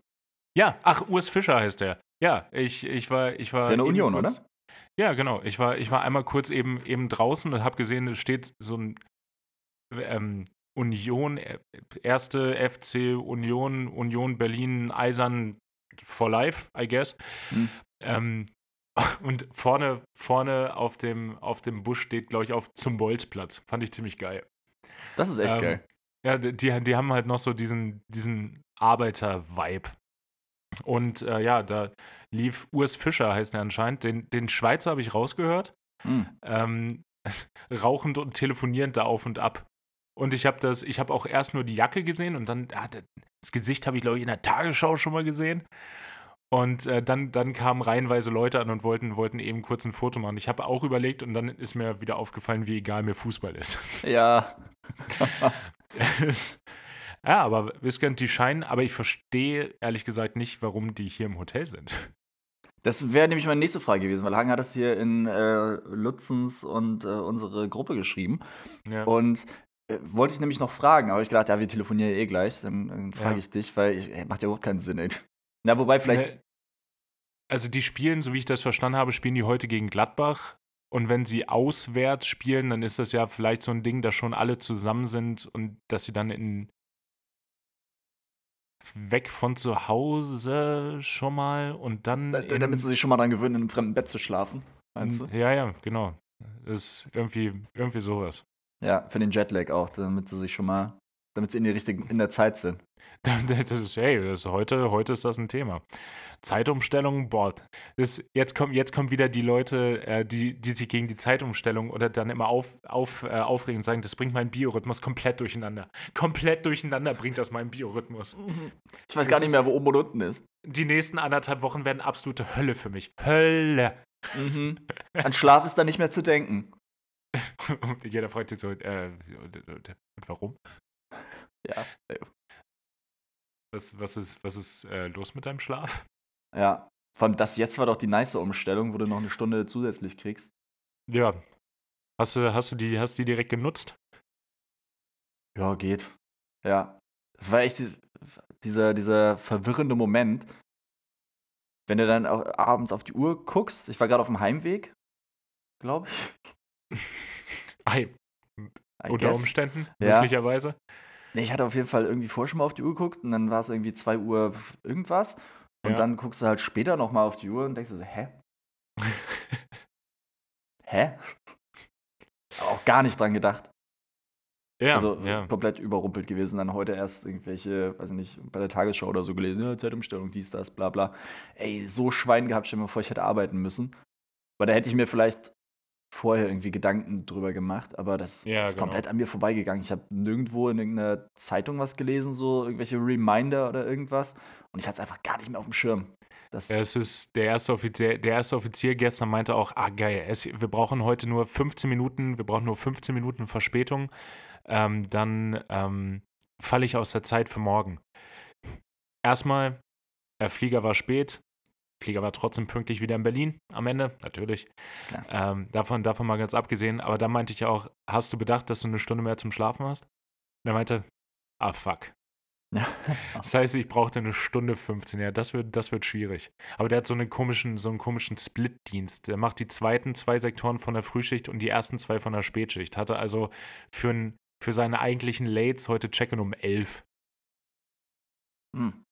ja, ach, Urs Fischer heißt der. Ja, ich, ich war. Ich war in der Union, kurz, oder? Ja, genau. Ich war, ich war einmal kurz eben, eben draußen und habe gesehen, es steht so ein ähm, Union, äh, erste FC Union, Union Berlin, Eisern for life, I guess. Hm. Ähm, und vorne, vorne auf dem, auf dem Bus steht, glaube ich, auf zum Bolzplatz. Fand ich ziemlich geil. Das ist echt ähm, geil. Ja, die, die haben halt noch so diesen, diesen Arbeiter-Vibe. Und äh, ja, da lief Urs Fischer, heißt er anscheinend. Den, den Schweizer habe ich rausgehört. Mhm. Ähm, rauchend und telefonierend da auf und ab. Und ich habe das, ich habe auch erst nur die Jacke gesehen und dann, ah, das Gesicht habe ich, glaube ich, in der Tagesschau schon mal gesehen. Und äh, dann, dann kamen reihenweise Leute an und wollten, wollten eben kurz ein Foto machen. Ich habe auch überlegt und dann ist mir wieder aufgefallen, wie egal mir Fußball ist. Ja. ja, aber Viscount, die scheinen, aber ich verstehe ehrlich gesagt nicht, warum die hier im Hotel sind. Das wäre nämlich meine nächste Frage gewesen, weil Hagen hat das hier in äh, Lutzens und äh, unsere Gruppe geschrieben. Ja. Und äh, wollte ich nämlich noch fragen, aber ich gedacht, ja, wir telefonieren eh gleich, dann, dann frage ja. ich dich, weil ich, macht ja überhaupt keinen Sinn, ey. Na, wobei vielleicht. also die spielen, so wie ich das verstanden habe, spielen die heute gegen Gladbach. Und wenn sie auswärts spielen, dann ist das ja vielleicht so ein Ding, dass schon alle zusammen sind und dass sie dann in weg von zu Hause schon mal und dann. Da, damit sie sich schon mal daran gewöhnen, in einem fremden Bett zu schlafen, meinst du? Ja, ja, genau. Das ist irgendwie, irgendwie sowas. Ja, für den Jetlag auch, damit sie sich schon mal, damit sie in, die richtigen, in der Zeit sind. Das ist, hey, das ist heute, heute ist das ein Thema. Zeitumstellung, boah, das, jetzt, kommen, jetzt kommen wieder die Leute, äh, die, die sich gegen die Zeitumstellung oder dann immer auf, auf, äh, aufregen und sagen, das bringt meinen Biorhythmus komplett durcheinander. Komplett durcheinander bringt das meinen Biorhythmus. Ich weiß gar nicht mehr, wo oben und unten ist. Die nächsten anderthalb Wochen werden absolute Hölle für mich. Hölle. Mhm. An Schlaf ist da nicht mehr zu denken. Jeder freut sich so, äh, warum? Ja. Was, was ist, was ist äh, los mit deinem Schlaf? Ja. Vor allem das jetzt war doch die nice Umstellung, wo du noch eine Stunde zusätzlich kriegst. Ja. Hast du, hast du die, hast die direkt genutzt? Ja, geht. Ja. Das war echt dieser, dieser verwirrende Moment, wenn du dann abends auf die Uhr guckst. Ich war gerade auf dem Heimweg, glaube ich. I, unter guess. Umständen, ja. Nee, ich hatte auf jeden Fall irgendwie vorher schon mal auf die Uhr geguckt und dann war es irgendwie 2 Uhr irgendwas. Und ja. dann guckst du halt später nochmal auf die Uhr und denkst du so, hä? hä? Auch gar nicht dran gedacht. Ja, also ja. komplett überrumpelt gewesen. Dann heute erst irgendwelche, weiß ich nicht, bei der Tagesschau oder so gelesen, ja, Zeitumstellung, dies, das, bla bla. Ey, so Schwein gehabt, stell mir vor, ich hätte arbeiten müssen. Weil da hätte ich mir vielleicht vorher irgendwie Gedanken drüber gemacht, aber das ja, ist genau. komplett an mir vorbeigegangen. Ich habe nirgendwo in irgendeiner Zeitung was gelesen, so irgendwelche Reminder oder irgendwas. Und ich hatte es einfach gar nicht mehr auf dem Schirm. Das ja, es ist der erste Offizier, der erste Offizier gestern meinte auch, ah geil, es, wir brauchen heute nur 15 Minuten, wir brauchen nur 15 Minuten Verspätung. Ähm, dann ähm, falle ich aus der Zeit für morgen. Erstmal, der Flieger war spät, Flieger war trotzdem pünktlich wieder in Berlin am Ende, natürlich. Ähm, davon, davon mal ganz abgesehen. Aber da meinte ich auch, hast du bedacht, dass du eine Stunde mehr zum Schlafen hast? Und er meinte, ah fuck. das heißt, ich brauchte eine Stunde 15. Ja, das wird, das wird schwierig. Aber der hat so einen komischen, so einen komischen Split-Dienst. Der macht die zweiten zwei Sektoren von der Frühschicht und die ersten zwei von der Spätschicht. Hatte also für, ein, für seine eigentlichen Lates heute Check-in um 11. Hm.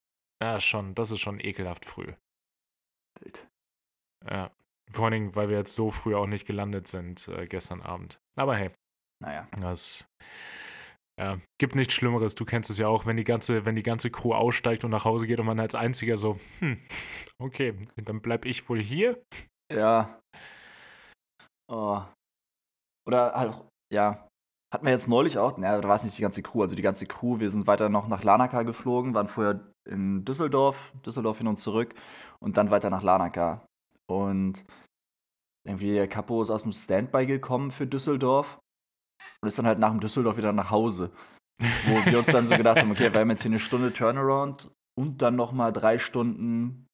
Ja, schon, das ist schon ekelhaft früh. Wild. Ja. Vor allen Dingen, weil wir jetzt so früh auch nicht gelandet sind äh, gestern Abend. Aber hey. Naja. Das ja, gibt nichts Schlimmeres. Du kennst es ja auch, wenn die ganze, wenn die ganze Crew aussteigt und nach Hause geht und man als einziger so, hm, okay, dann bleib ich wohl hier. Ja. Oh. Oder halt, ja. Hatten wir jetzt neulich auch, naja, da war es nicht die ganze Crew, also die ganze Crew, wir sind weiter noch nach Lanaka geflogen, waren vorher in Düsseldorf, Düsseldorf hin und zurück und dann weiter nach Lanaka. Und irgendwie der Capo ist aus dem Standby gekommen für Düsseldorf und ist dann halt nach dem Düsseldorf wieder nach Hause. Wo wir uns dann so gedacht haben, okay, wir haben jetzt hier eine Stunde Turnaround und dann nochmal drei Stunden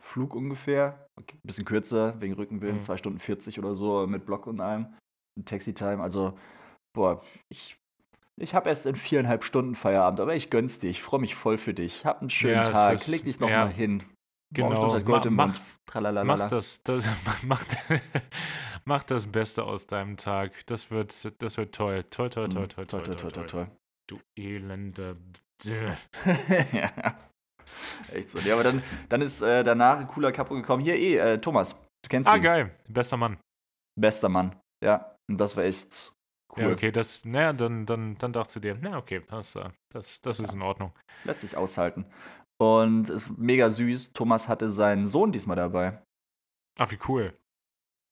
Flug ungefähr. Okay, ein bisschen kürzer, wegen Rückenwind, mhm. zwei Stunden 40 oder so mit Block und allem. Taxi-Time. Also, boah, ich ich habe erst in viereinhalb Stunden Feierabend, aber ich gönn's dir. Ich freue mich voll für dich. Hab einen schönen ja, Tag. Ist, Leg dich noch ja, hin. Genau. Halt Gold Ma mach, mach, das, das, mach, mach das Beste aus deinem Tag. Das wird, das wird toll. Toll, toll, toll, toll, toll, toll, toll, toll, toll. Du elende. ja. Echt so. Ja, aber dann, dann ist äh, danach ein cooler Capo gekommen. Hier, eh, äh, Thomas. Du kennst ah, ihn. Ah, geil. Bester Mann. Bester Mann. Ja. Und das war echt Cool. Ja, okay, das, naja, dann, dann, dann dachtest du dir, na, okay, das, äh, das, das ist in Ordnung. Lässt sich aushalten. Und es ist mega süß. Thomas hatte seinen Sohn diesmal dabei. Ach, wie cool.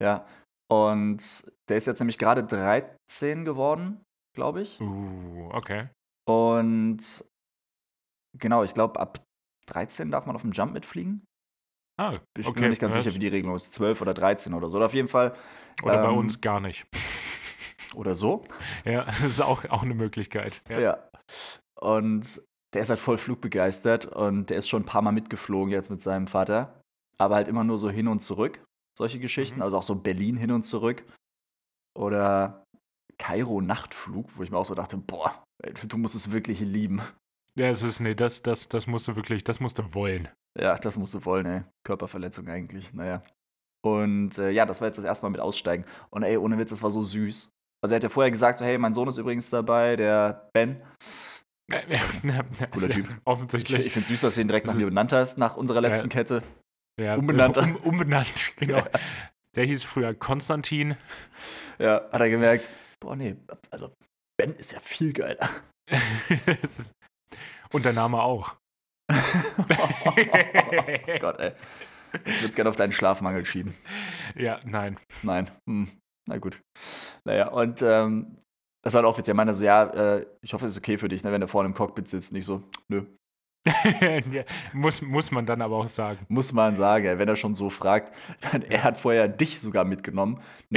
Ja. Und der ist jetzt nämlich gerade 13 geworden, glaube ich. Uh, okay. Und genau, ich glaube, ab 13 darf man auf dem Jump mitfliegen. Ah, ich bin mir nicht ganz sicher, wie die Regelung ist. 12 oder 13 oder so. Oder auf jeden Fall. Oder ähm, bei uns gar nicht. Oder so. Ja, das ist auch, auch eine Möglichkeit. Ja. ja. Und der ist halt voll flugbegeistert und der ist schon ein paar Mal mitgeflogen jetzt mit seinem Vater. Aber halt immer nur so hin und zurück. Solche Geschichten. Mhm. Also auch so Berlin hin und zurück. Oder Kairo Nachtflug, wo ich mir auch so dachte, boah, du musst es wirklich lieben. Ja, es ist, nee, das, das, das musst du wirklich, das musst du wollen. Ja, das musst du wollen, ey. Körperverletzung eigentlich, naja. Und äh, ja, das war jetzt das erste Mal mit Aussteigen. Und ey, ohne Witz, das war so süß. Also er hat ja vorher gesagt, so, hey, mein Sohn ist übrigens dabei, der Ben. Cooler Typ. Offensichtlich. Ich, ich finde süß, dass du ihn direkt nach also mir benannt hast, nach unserer letzten ja. Kette. Ja, umbenannt. Um, umbenannt, genau. Ja. Der hieß früher Konstantin. Ja, hat er gemerkt. Boah, nee, also Ben ist ja viel geiler. Und der Name auch. oh Gott, ey. Ich würde es gerne auf deinen Schlafmangel schieben. Ja, nein. Nein. Hm. Na gut. Naja, und ähm, das war halt offiziell. Ich meine so, ja, äh, ich hoffe, es ist okay für dich, ne, wenn du vorne im Cockpit sitzt. Nicht so, nö. ja, muss, muss man dann aber auch sagen. Muss man sagen, wenn er schon so fragt. Er hat vorher dich sogar mitgenommen.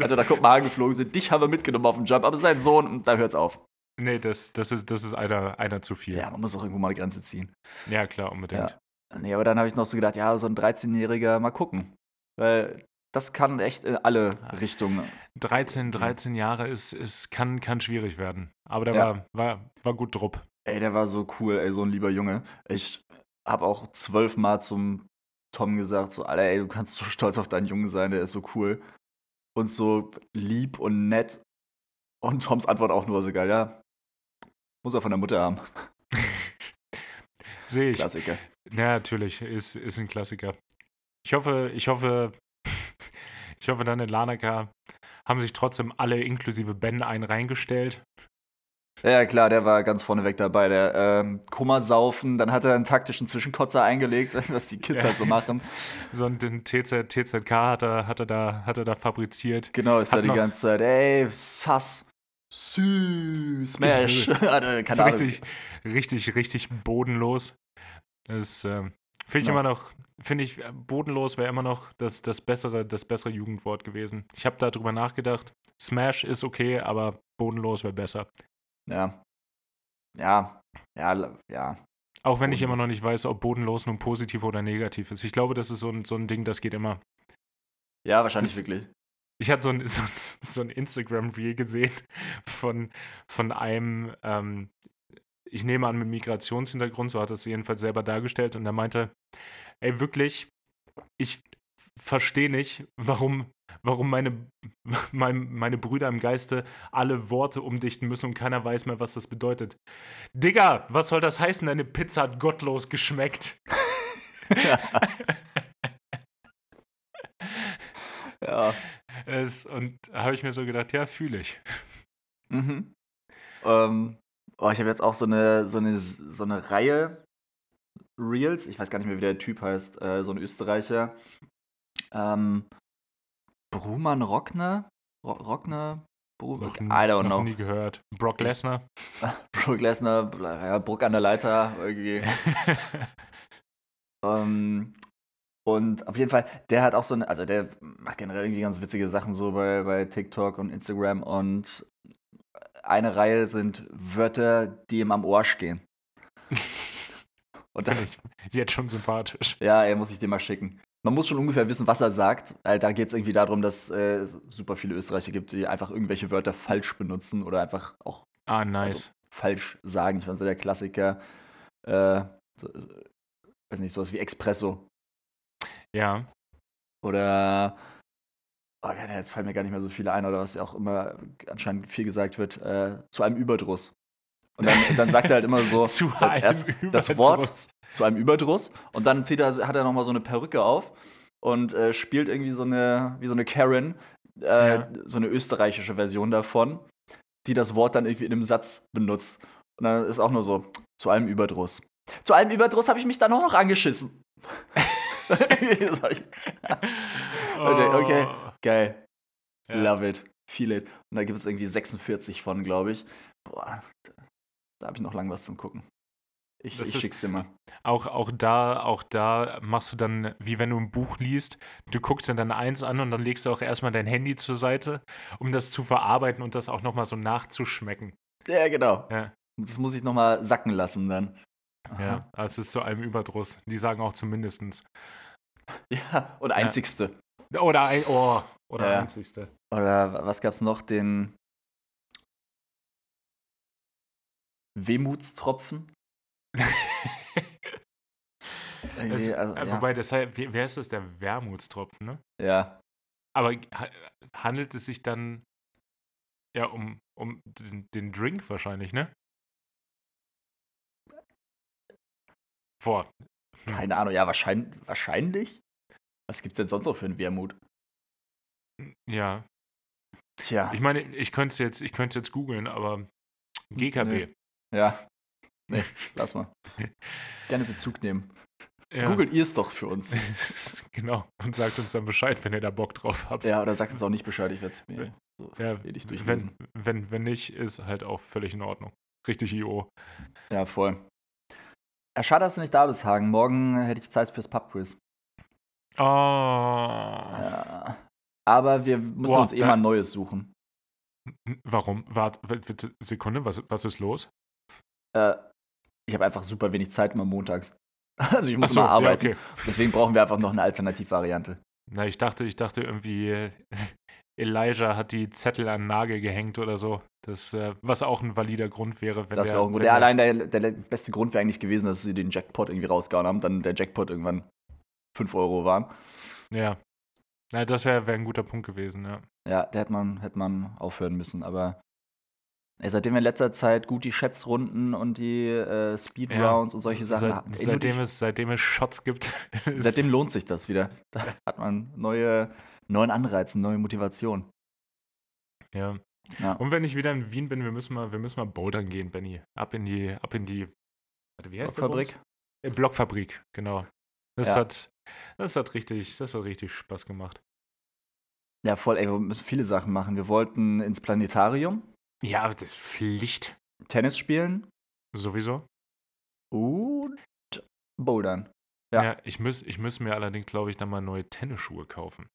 also da kommt Magen geflogen sind, dich haben wir mitgenommen auf dem Jump, aber sein Sohn, da hört's auf. Nee, das, das, ist, das ist einer, einer zu viel. Ja, man muss auch irgendwo mal eine Grenze ziehen. Ja, klar, unbedingt. Ja. Nee, aber dann habe ich noch so gedacht, ja, so ein 13-Jähriger, mal gucken. Weil das kann echt in alle Richtungen. 13, 13 Jahre ist, ist, kann, kann schwierig werden. Aber der ja. war, war, war gut drupp. Ey, der war so cool, ey, so ein lieber Junge. Ich habe auch zwölfmal zum Tom gesagt, so, Alter, ey, du kannst so stolz auf deinen Jungen sein, der ist so cool. Und so lieb und nett. Und Toms Antwort auch nur so geil, ja. Muss er von der Mutter haben. Sehe ich. Klassiker. Ja, natürlich, ist, ist ein Klassiker. Ich hoffe, ich hoffe, ich hoffe, dann in Lanaka haben sich trotzdem alle inklusive Ben einen reingestellt. Ja, klar, der war ganz vorneweg dabei. Der ähm, Kummersaufen, dann hat er einen taktischen Zwischenkotzer eingelegt, was die Kids ja. halt so machen. So den TZ, TZK hat er, hat, er da, hat er da fabriziert. Genau, ist er die ganze Zeit, ey, sass, sü, smash. Keine ist richtig, richtig, richtig bodenlos. Das ähm, finde ich ja. immer noch, finde ich, bodenlos wäre immer noch das, das, bessere, das bessere Jugendwort gewesen. Ich habe darüber nachgedacht. Smash ist okay, aber bodenlos wäre besser. Ja. Ja. Ja, ja. Auch wenn ich immer noch nicht weiß, ob bodenlos nun positiv oder negativ ist. Ich glaube, das ist so ein, so ein Ding, das geht immer. Ja, wahrscheinlich das, wirklich. Ich hatte so ein, so, so ein Instagram-Reel gesehen von, von einem, ähm, ich nehme an, mit Migrationshintergrund, so hat er es jedenfalls selber dargestellt, und er meinte, ey, wirklich, ich verstehe nicht, warum warum meine, mein, meine Brüder im Geiste alle Worte umdichten müssen und keiner weiß mehr, was das bedeutet. Digga, was soll das heißen? Deine Pizza hat gottlos geschmeckt. ja. Es, und habe ich mir so gedacht, ja, fühle ich. Mhm. Ähm, oh, ich habe jetzt auch so eine, so, eine, so eine Reihe Reels, ich weiß gar nicht mehr, wie der Typ heißt, äh, so ein Österreicher. Ähm, Bruman Rockner? Ro Rockner? Noch, I don't know. nie gehört. Brock Lesnar? Brock Lesnar, ja, Brock an der Leiter, irgendwie. ähm, und auf jeden Fall, der hat auch so eine, also der macht generell irgendwie ganz witzige Sachen so bei, bei TikTok und Instagram und eine Reihe sind Wörter, die ihm am Arsch gehen. Und das ich jetzt schon sympathisch. Ja, er muss ich dir mal schicken man muss schon ungefähr wissen, was er sagt. Da geht es irgendwie darum, dass äh, super viele Österreicher gibt, die einfach irgendwelche Wörter falsch benutzen oder einfach auch ah, nice. also, falsch sagen. Ich meine, so der Klassiker, äh, so, weiß nicht, sowas wie Espresso. Ja. Oder, oh, jetzt fallen mir gar nicht mehr so viele ein, oder was ja auch immer anscheinend viel gesagt wird, äh, zu einem Überdruss. Und dann, dann sagt er halt immer so, zu einem erst das Wort zu einem Überdruss. Und dann zieht er, hat er nochmal so eine Perücke auf und äh, spielt irgendwie so eine, wie so eine Karen, äh, ja. so eine österreichische Version davon, die das Wort dann irgendwie in einem Satz benutzt. Und dann ist auch nur so, zu einem Überdruss. Zu einem Überdruss habe ich mich dann auch noch angeschissen. okay, okay, geil. Ja. Love it. Feel it. Und da gibt es irgendwie 46 von, glaube ich. Boah, da habe ich noch lang was zum Gucken. Ich, ich schick's dir mal. Auch, auch, da, auch da machst du dann, wie wenn du ein Buch liest, du guckst dann dann eins an und dann legst du auch erstmal dein Handy zur Seite, um das zu verarbeiten und das auch nochmal so nachzuschmecken. Ja, genau. Ja. Das muss ich nochmal sacken lassen dann. Aha. Ja, also es ist zu einem Überdruss. Die sagen auch zumindestens. Ja, und einzigste. Ja. Oder ein, oh, oder ja. einzigste. Oder was gab's noch? Den Wehmutstropfen. es, also, ja. Wobei, das heißt, wer ist das? Der Wermutstropfen, ne? Ja. Aber handelt es sich dann ja um, um den, den Drink wahrscheinlich, ne? Vor. Hm. Keine Ahnung, ja, wahrscheinlich. wahrscheinlich. Was gibt's denn sonst noch für einen Wermut? Ja. Tja. Ich meine, ich könnte es jetzt, ich könnte jetzt googeln, aber GKB. Nee. Ja. Nee, lass mal. Gerne Bezug nehmen. Ja. Googelt ihr es doch für uns. genau. Und sagt uns dann Bescheid, wenn ihr da Bock drauf habt. Ja, oder sagt uns auch nicht Bescheid, ich werde es mir so ja, durchlesen. Wenn, wenn, wenn nicht, ist halt auch völlig in Ordnung. Richtig IO. Ja, voll. Ja, schade, dass du nicht da bist, Hagen. Morgen hätte ich Zeit fürs Pubquiz. Oh. Ja. Aber wir müssen Boah, uns eh mal ein neues suchen. Warum? Warte, Sekunde, was, was ist los? Äh, ich habe einfach super wenig Zeit immer montags. Also ich muss so, mal arbeiten. Ja, okay. Deswegen brauchen wir einfach noch eine Alternativvariante. Na, ich dachte, ich dachte irgendwie, Elijah hat die Zettel an den Nagel gehängt oder so. Das, äh, was auch ein valider Grund wäre, wenn das wäre auch ein Grund. Ja, allein der, der beste Grund wäre eigentlich gewesen, dass sie den Jackpot irgendwie rausgehauen haben, dann der Jackpot irgendwann 5 Euro war. Ja. Na, das wäre wär ein guter Punkt gewesen, ja. Ja, der hätte man, hätte man aufhören müssen, aber seitdem wir in letzter Zeit gut die Schätzrunden und die äh, Speedrounds ja, und solche Sachen haben. Seit, seitdem, es, seitdem es Shots gibt. seitdem lohnt sich das wieder. Da hat man neue, neuen Anreiz, neue Motivation. Ja. ja. Und wenn ich wieder in Wien bin, wir müssen mal, wir müssen mal bouldern gehen, Benny. Ab in die, ab in die warte, wie heißt Blockfabrik? Der Blockfabrik, genau. Das ja. hat, das hat richtig, das hat richtig Spaß gemacht. Ja, voll, ey, wir müssen viele Sachen machen. Wir wollten ins Planetarium. Ja, das ist Pflicht. Tennis spielen. Sowieso. Und Bouldern. Ja, ja ich muss ich muss mir allerdings, glaube ich, dann mal neue Tennisschuhe kaufen.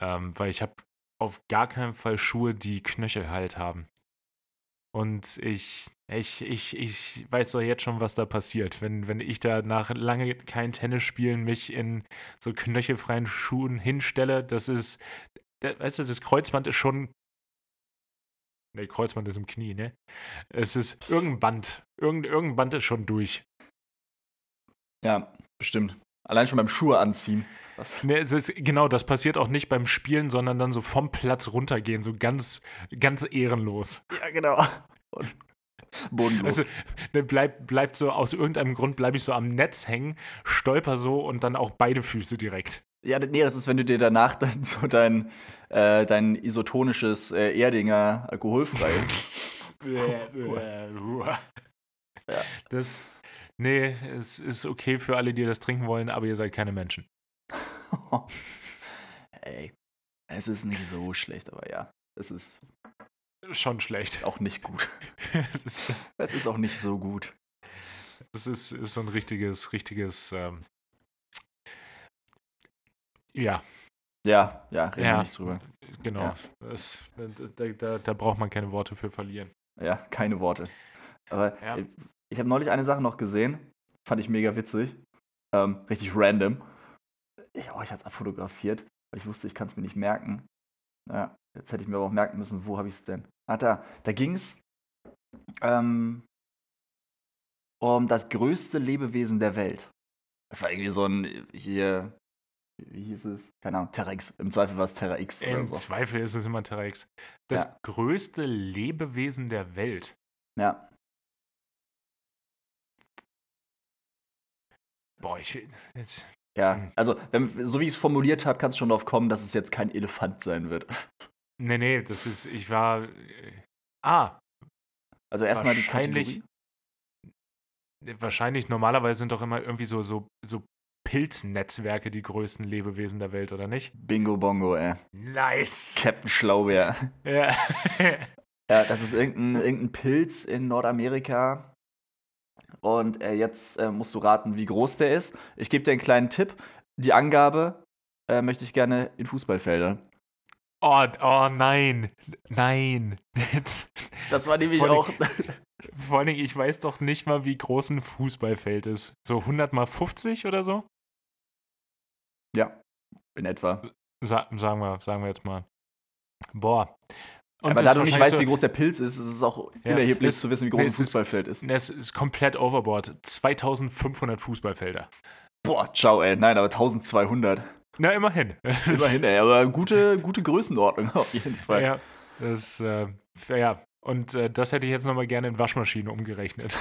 Ähm, weil ich habe auf gar keinen Fall Schuhe, die Knöchel halt haben. Und ich, ich, ich, ich weiß doch jetzt schon, was da passiert. Wenn, wenn ich da nach lange kein Tennis spielen mich in so knöchelfreien Schuhen hinstelle, das ist, weißt du, das Kreuzband ist schon Ne, Kreuzband ist im Knie, ne? Es ist irgendein Band. Irgend, irgendein Band ist schon durch. Ja, bestimmt. Allein schon beim Schuhe anziehen. Ne, ist, genau, das passiert auch nicht beim Spielen, sondern dann so vom Platz runtergehen, so ganz, ganz ehrenlos. Ja, genau. Und bodenlos. Also, ne, bleib, bleibt so, aus irgendeinem Grund bleibe ich so am Netz hängen, stolper so und dann auch beide Füße direkt. Ja, nee, das ist, wenn du dir danach dann so dein, äh, dein isotonisches äh, Erdinger alkoholfrei. ja. Das, nee, es ist okay für alle, die das trinken wollen, aber ihr seid keine Menschen. Ey, es ist nicht so schlecht, aber ja, es ist schon schlecht. Auch nicht gut. es, ist, es ist auch nicht so gut. Es ist, ist so ein richtiges, richtiges ähm, ja. Ja, ja, reden ja, wir nicht drüber. Genau. Ja. Das, da, da, da, braucht man keine Worte für verlieren. Ja, keine Worte. Aber ja. ich, ich habe neulich eine Sache noch gesehen, fand ich mega witzig. Ähm, richtig random. Ich, oh, ich hatte es abfotografiert, weil ich wusste, ich kann es mir nicht merken. Ja, jetzt hätte ich mir aber auch merken müssen, wo habe ich es denn? Ah, da. Da ging es ähm, um das größte Lebewesen der Welt. Das war irgendwie so ein hier wie hieß es? Keine Ahnung, Terra X. Im Zweifel war es Terra X Im so. Zweifel ist es immer Terra X. Das ja. größte Lebewesen der Welt. Ja. Boah, ich. Jetzt, ja, hm. also, wenn, so wie ich es formuliert habe, kannst du schon darauf kommen, dass es jetzt kein Elefant sein wird. Nee, nee, das ist. Ich war. Äh, ah. Also erstmal die Kategorie. Wahrscheinlich, normalerweise sind doch immer irgendwie so, so, so Pilznetzwerke die größten Lebewesen der Welt, oder nicht? Bingo Bongo, ey. Nice. Captain Schlaubeer. Ja. ja, das ist irgendein, irgendein Pilz in Nordamerika. Und äh, jetzt äh, musst du raten, wie groß der ist. Ich gebe dir einen kleinen Tipp. Die Angabe äh, möchte ich gerne in Fußballfeldern. Oh, oh nein. Nein. das war nämlich auch. Vor allen Dingen, ich weiß doch nicht mal, wie groß ein Fußballfeld ist. So 100 mal 50 oder so? Ja, in etwa. Sa sagen, wir, sagen wir jetzt mal. Boah. Und Aber da du nicht weißt, so, wie groß der Pilz ist, ist es auch ja, unerheblich es, zu wissen, wie groß nee, ein Fußballfeld ist. Es ist komplett overboard. 2500 Fußballfelder. Boah, ciao, ey. Nein, aber 1200. Na, immerhin. Immerhin, ey. Aber gute, gute Größenordnung auf jeden Fall. Ja, das, äh, ja. Und äh, das hätte ich jetzt nochmal gerne in Waschmaschine umgerechnet.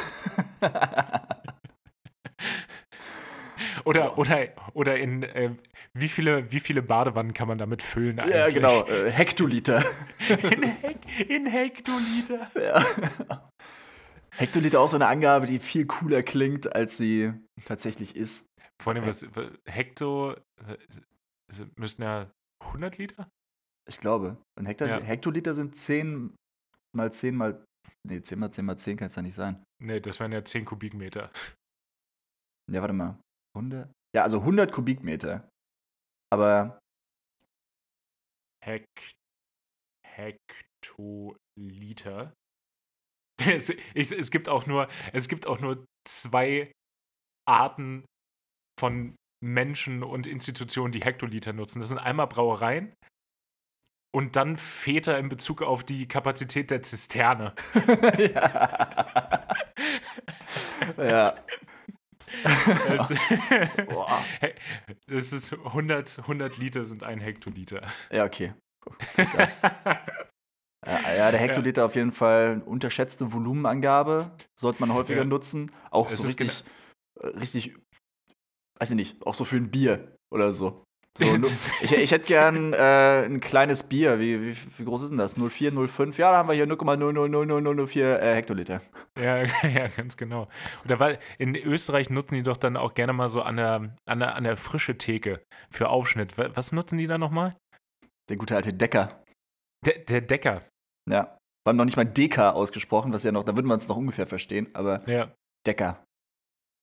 oder, oder, oder in äh, wie, viele, wie viele Badewannen kann man damit füllen eigentlich? Ja, genau. Äh, Hektoliter. in, Hek in Hektoliter. Ja. Hektoliter auch so eine Angabe, die viel cooler klingt, als sie tatsächlich ist. Vor allem, was, Hekto müssten ja 100 Liter? Ich glaube. Ein Hektar, ja. Hektoliter sind 10 mal 10 mal. Nee, 10 mal 10 mal 10 kann es ja nicht sein. Nee, das wären ja 10 Kubikmeter. Ja, warte mal. 100? Ja, also 100 Kubikmeter. Aber. Hekt Hektoliter. Es, es, es, gibt auch nur, es gibt auch nur zwei Arten von Menschen und Institutionen, die Hektoliter nutzen. Das sind einmal Brauereien und dann Väter in Bezug auf die Kapazität der Zisterne. ja. ja. Das, das, ist 100, 100 Liter sind ein Hektoliter. Ja, okay. ja, der Hektoliter ja. auf jeden Fall unterschätzte Volumenangabe. Sollte man häufiger ja. nutzen. Auch es so richtig, genau richtig, weiß ich nicht, auch so für ein Bier oder so. So, ich, ich, hätte gern äh, ein kleines Bier. Wie, wie, wie, groß ist denn das? 04, 05? Ja, da haben wir hier 0,00004 äh, Hektoliter. Ja, ja, ganz genau. Und war, in Österreich nutzen die doch dann auch gerne mal so an der, an der, an der frische Theke für Aufschnitt. Was nutzen die da nochmal? Der gute alte Decker. Der, der Decker. Ja. Wir haben noch nicht mal Deka ausgesprochen, was ja noch, da würde man es noch ungefähr verstehen, aber ja. Decker.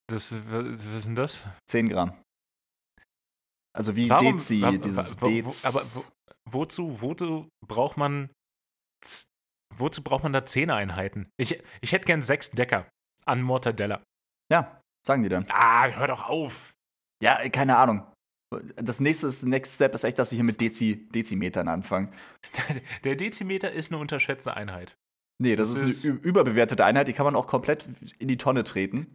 Das, was ist denn das? 10 Gramm. Also wie Warum, Dezi, wa, dieses wa, Dez. aber wo, wozu, wozu braucht man wozu braucht man da zehn Einheiten? Ich, ich hätte gern sechs Decker an Mortadella. Ja, sagen die dann. Ah, hör doch auf. Ja, keine Ahnung. Das nächste ist, Next Step ist echt, dass wir hier mit Dezi, Dezimetern anfangen. Der Dezimeter ist eine unterschätzte Einheit. Nee, das, das ist, ist eine überbewertete Einheit, die kann man auch komplett in die Tonne treten.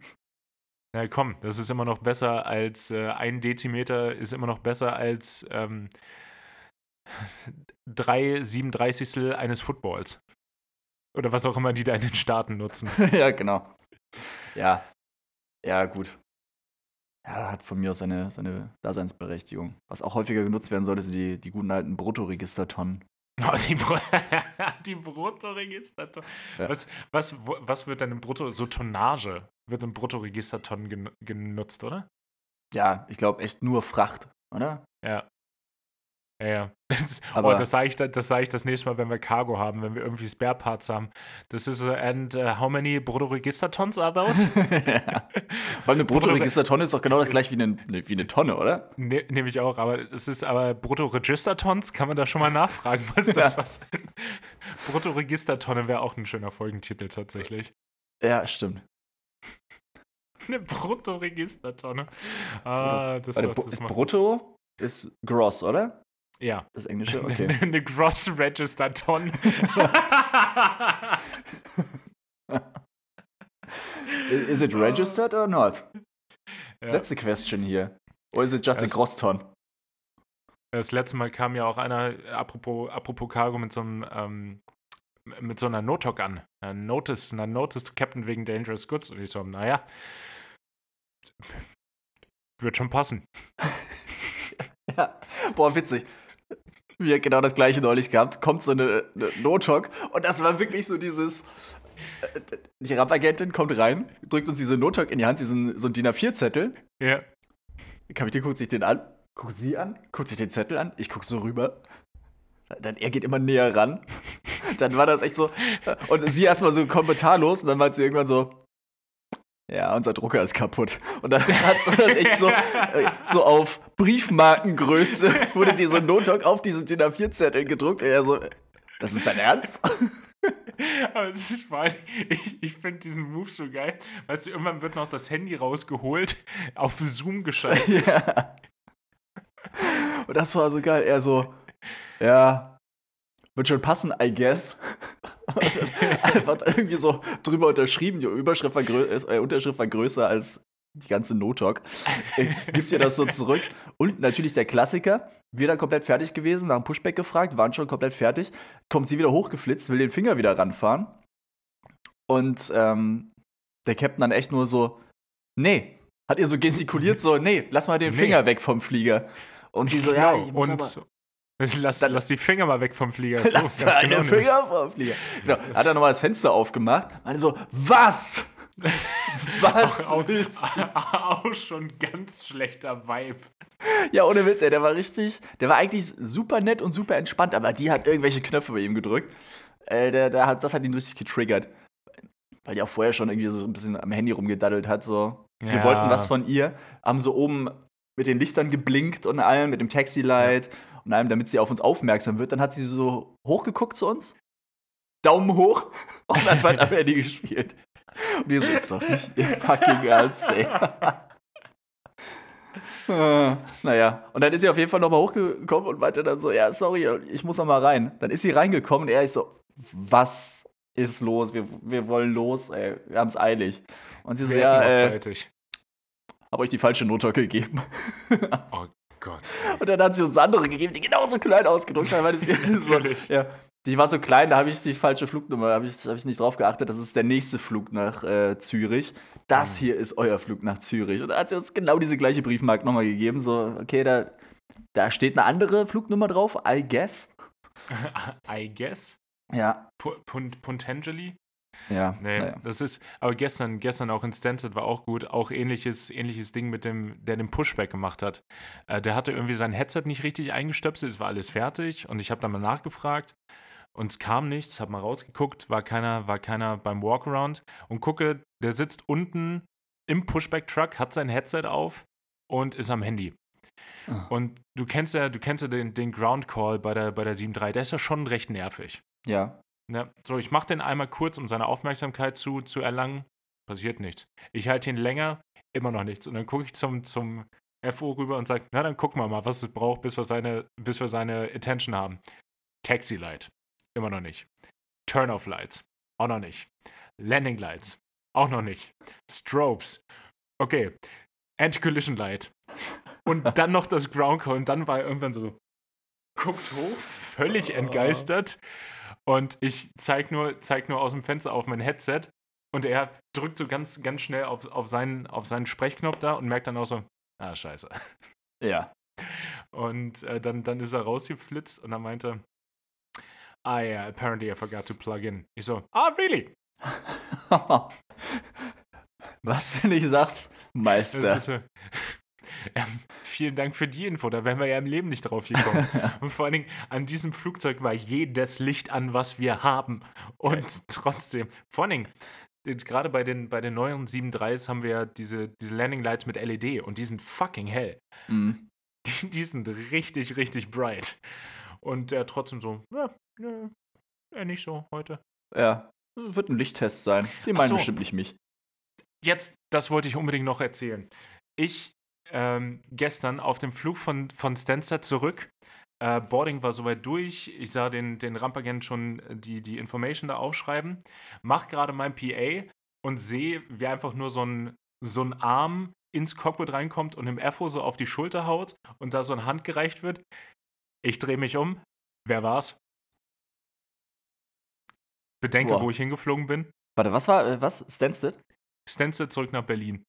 Na komm, das ist immer noch besser als äh, ein Dezimeter, ist immer noch besser als ähm, drei Siebenunddreißigstel eines Footballs. Oder was auch immer die da in den Staaten nutzen. ja, genau. Ja. Ja, gut. Ja, hat von mir aus seine, seine Daseinsberechtigung. Was auch häufiger genutzt werden sollte, sind die, die guten alten Bruttoregistertonnen. Oh, die, Br die Bruttoregistertonnen. Ja. Was, was, was wird denn im Brutto, so Tonnage, wird im Bruttoregistertonnen gen genutzt, oder? Ja, ich glaube echt nur Fracht, oder? Ja. Ja, ja. Das, oh, das sage ich, das sag ich das nächste Mal, wenn wir Cargo haben, wenn wir irgendwie Spare Parts haben. Das ist, uh, and uh, how many Bruttoregistertons are those? ja. Weil eine Bruttoregistertonne ist doch genau das gleiche wie eine, wie eine Tonne, oder? Ne, Nehme ich auch, aber es ist aber Bruttoregistertons, kann man da schon mal nachfragen, was ist das ja. was? Bruttoregistertonne wäre auch ein schöner Folgentitel tatsächlich. Ja, stimmt. Eine Bruttoregistertonne. Ah, das, Warte, das ist Brutto ist gross, oder? Ja. Das Englische? Okay. Eine Gross Register Ton. is it registered or not? Ja. That's the question here. Or is it just das, a gross ton? Das letzte Mal kam ja auch einer, apropos, apropos Cargo, mit so einem ähm, mit so einer Notok an. Eine Notice, eine Notice to Captain wegen Dangerous Goods. Und ich so, naja, wird schon passen. ja, boah, witzig wir genau das gleiche neulich gehabt, kommt so eine, eine Notok und das war wirklich so dieses. Äh, die Rap-Agentin kommt rein, drückt uns diese Notok in die Hand, diesen so ein DIN A4-Zettel. Ja. Kapitän guckt sich den an, guckt sie an, guckt sich den Zettel an, ich guck so rüber. Dann er geht immer näher ran. Dann war das echt so. Und sie erstmal so kommentarlos und dann meint sie irgendwann so: ja, unser Drucker ist kaputt. Und dann hat sie das echt so, äh, so auf Briefmarkengröße, wurde dir so ein Notok auf diesen DIN A4-Zettel gedruckt. Und er so, das ist dein Ernst? Aber es ist vor allem, ich, ich finde diesen Move so geil. Weißt du, irgendwann wird noch das Handy rausgeholt, auf Zoom geschaltet. Ja. Und das war so geil. Er so, ja, wird schon passen, I guess. einfach irgendwie so drüber unterschrieben, die Überschrift war äh, Unterschrift war größer als die ganze No-Talk. Äh, gibt ihr das so zurück. Und natürlich der Klassiker, wir dann komplett fertig gewesen, nach dem Pushback gefragt, waren schon komplett fertig, kommt sie wieder hochgeflitzt, will den Finger wieder ranfahren. Und ähm, der Captain dann echt nur so, nee, hat ihr so gestikuliert, so, nee, lass mal den nee. Finger weg vom Flieger. Und sie so, genau. ja, ich muss und aber Lass, lass die Finger mal weg vom Flieger. So, lass deine genau Finger vom Flieger. Genau. Hat er nochmal das Fenster aufgemacht. Meinte so, was? Was auch, willst du? Auch schon ganz schlechter Vibe. Ja, ohne Witz, ey, der war richtig, der war eigentlich super nett und super entspannt, aber die hat irgendwelche Knöpfe bei ihm gedrückt. Äh, der, der hat, das hat ihn richtig getriggert. Weil die auch vorher schon irgendwie so ein bisschen am Handy rumgedaddelt hat, so. Ja. Wir wollten was von ihr, haben so oben mit den Lichtern geblinkt und allem, mit dem Taxi-Light. Ja und allem, damit sie auf uns aufmerksam wird. Dann hat sie so hochgeguckt zu uns, Daumen hoch und dann hat am Handy gespielt. Und ihr so ist doch nicht ihr fucking Ernst, ey. äh, naja, und dann ist sie auf jeden Fall nochmal hochgekommen und meinte dann so, ja, sorry, ich muss noch mal rein. Dann ist sie reingekommen und er ist so, was ist los? Wir, wir wollen los, ey, wir haben es eilig. Und sie so, ja, äh, habe euch die falsche Note gegeben. oh Gott. Und dann hat sie uns andere gegeben, die genauso klein ausgedruckt haben. Weil so, ja, die war so klein, da habe ich die falsche Flugnummer, da habe ich, hab ich nicht drauf geachtet. Das ist der nächste Flug nach äh, Zürich. Das mhm. hier ist euer Flug nach Zürich. Und da hat sie uns genau diese gleiche Briefmarke nochmal gegeben. So, okay, da, da steht eine andere Flugnummer drauf, I guess. I guess? Ja. Potentially? Ja. Nee, ja. das ist, aber gestern, gestern auch in Stanford war auch gut. Auch ähnliches, ähnliches Ding mit dem, der den Pushback gemacht hat. Äh, der hatte irgendwie sein Headset nicht richtig eingestöpselt, es war alles fertig und ich habe dann mal nachgefragt und es kam nichts, habe mal rausgeguckt, war keiner, war keiner beim Walkaround und gucke, der sitzt unten im Pushback-Truck, hat sein Headset auf und ist am Handy. Ah. Und du kennst ja, du kennst ja den, den Ground Call bei der, bei der 7.3, der ist ja schon recht nervig. Ja. Ja, so, ich mache den einmal kurz, um seine Aufmerksamkeit zu, zu erlangen. Passiert nichts. Ich halte ihn länger, immer noch nichts. Und dann gucke ich zum, zum FO rüber und sage, na, dann gucken wir mal, was es braucht, bis wir seine, bis wir seine Attention haben. Taxi Light. Immer noch nicht. Turn-off Lights. Auch noch nicht. Landing Lights. Auch noch nicht. Strobes. Okay. Anti-Collision Light. Und dann noch das Ground Call. Und dann war er irgendwann so, guckt hoch, völlig entgeistert. Und ich zeig nur, zeig nur aus dem Fenster auf mein Headset und er drückt so ganz, ganz schnell auf, auf, seinen, auf seinen Sprechknopf da und merkt dann auch so, ah, scheiße. Ja. Und äh, dann, dann ist er rausgeflitzt und dann meinte, ah yeah, apparently I forgot to plug in. Ich so, ah, really? Was du nicht sagst, Meister. So, ja, vielen Dank für die Info, da wären wir ja im Leben nicht drauf gekommen. Und vor allen Dingen, an diesem Flugzeug war jedes Licht an, was wir haben. Und okay. trotzdem, vor allen Dingen, gerade bei den, bei den neuen 7.3s haben wir ja diese, diese Landing Lights mit LED und die sind fucking hell. Mhm. Die, die, sind richtig, richtig bright. Und er trotzdem so, ja, ja, ja, nicht so heute. Ja, wird ein Lichttest sein. Die meinen so. bestimmt nicht mich. Jetzt, das wollte ich unbedingt noch erzählen. Ich ähm, gestern auf dem Flug von, von Stansted zurück. Äh, Boarding war soweit durch. Ich sah den, den Rampagent schon die, die Information da aufschreiben. Mach gerade mein PA und sehe, wie einfach nur so ein, so ein Arm ins Cockpit reinkommt und im FO so auf die Schulter haut und da so eine Hand gereicht wird. Ich drehe mich um. Wer war's? Bedenke, Boah. wo ich hingeflogen bin. Warte, was war, äh, was? Stansted? Stansted zurück nach Berlin.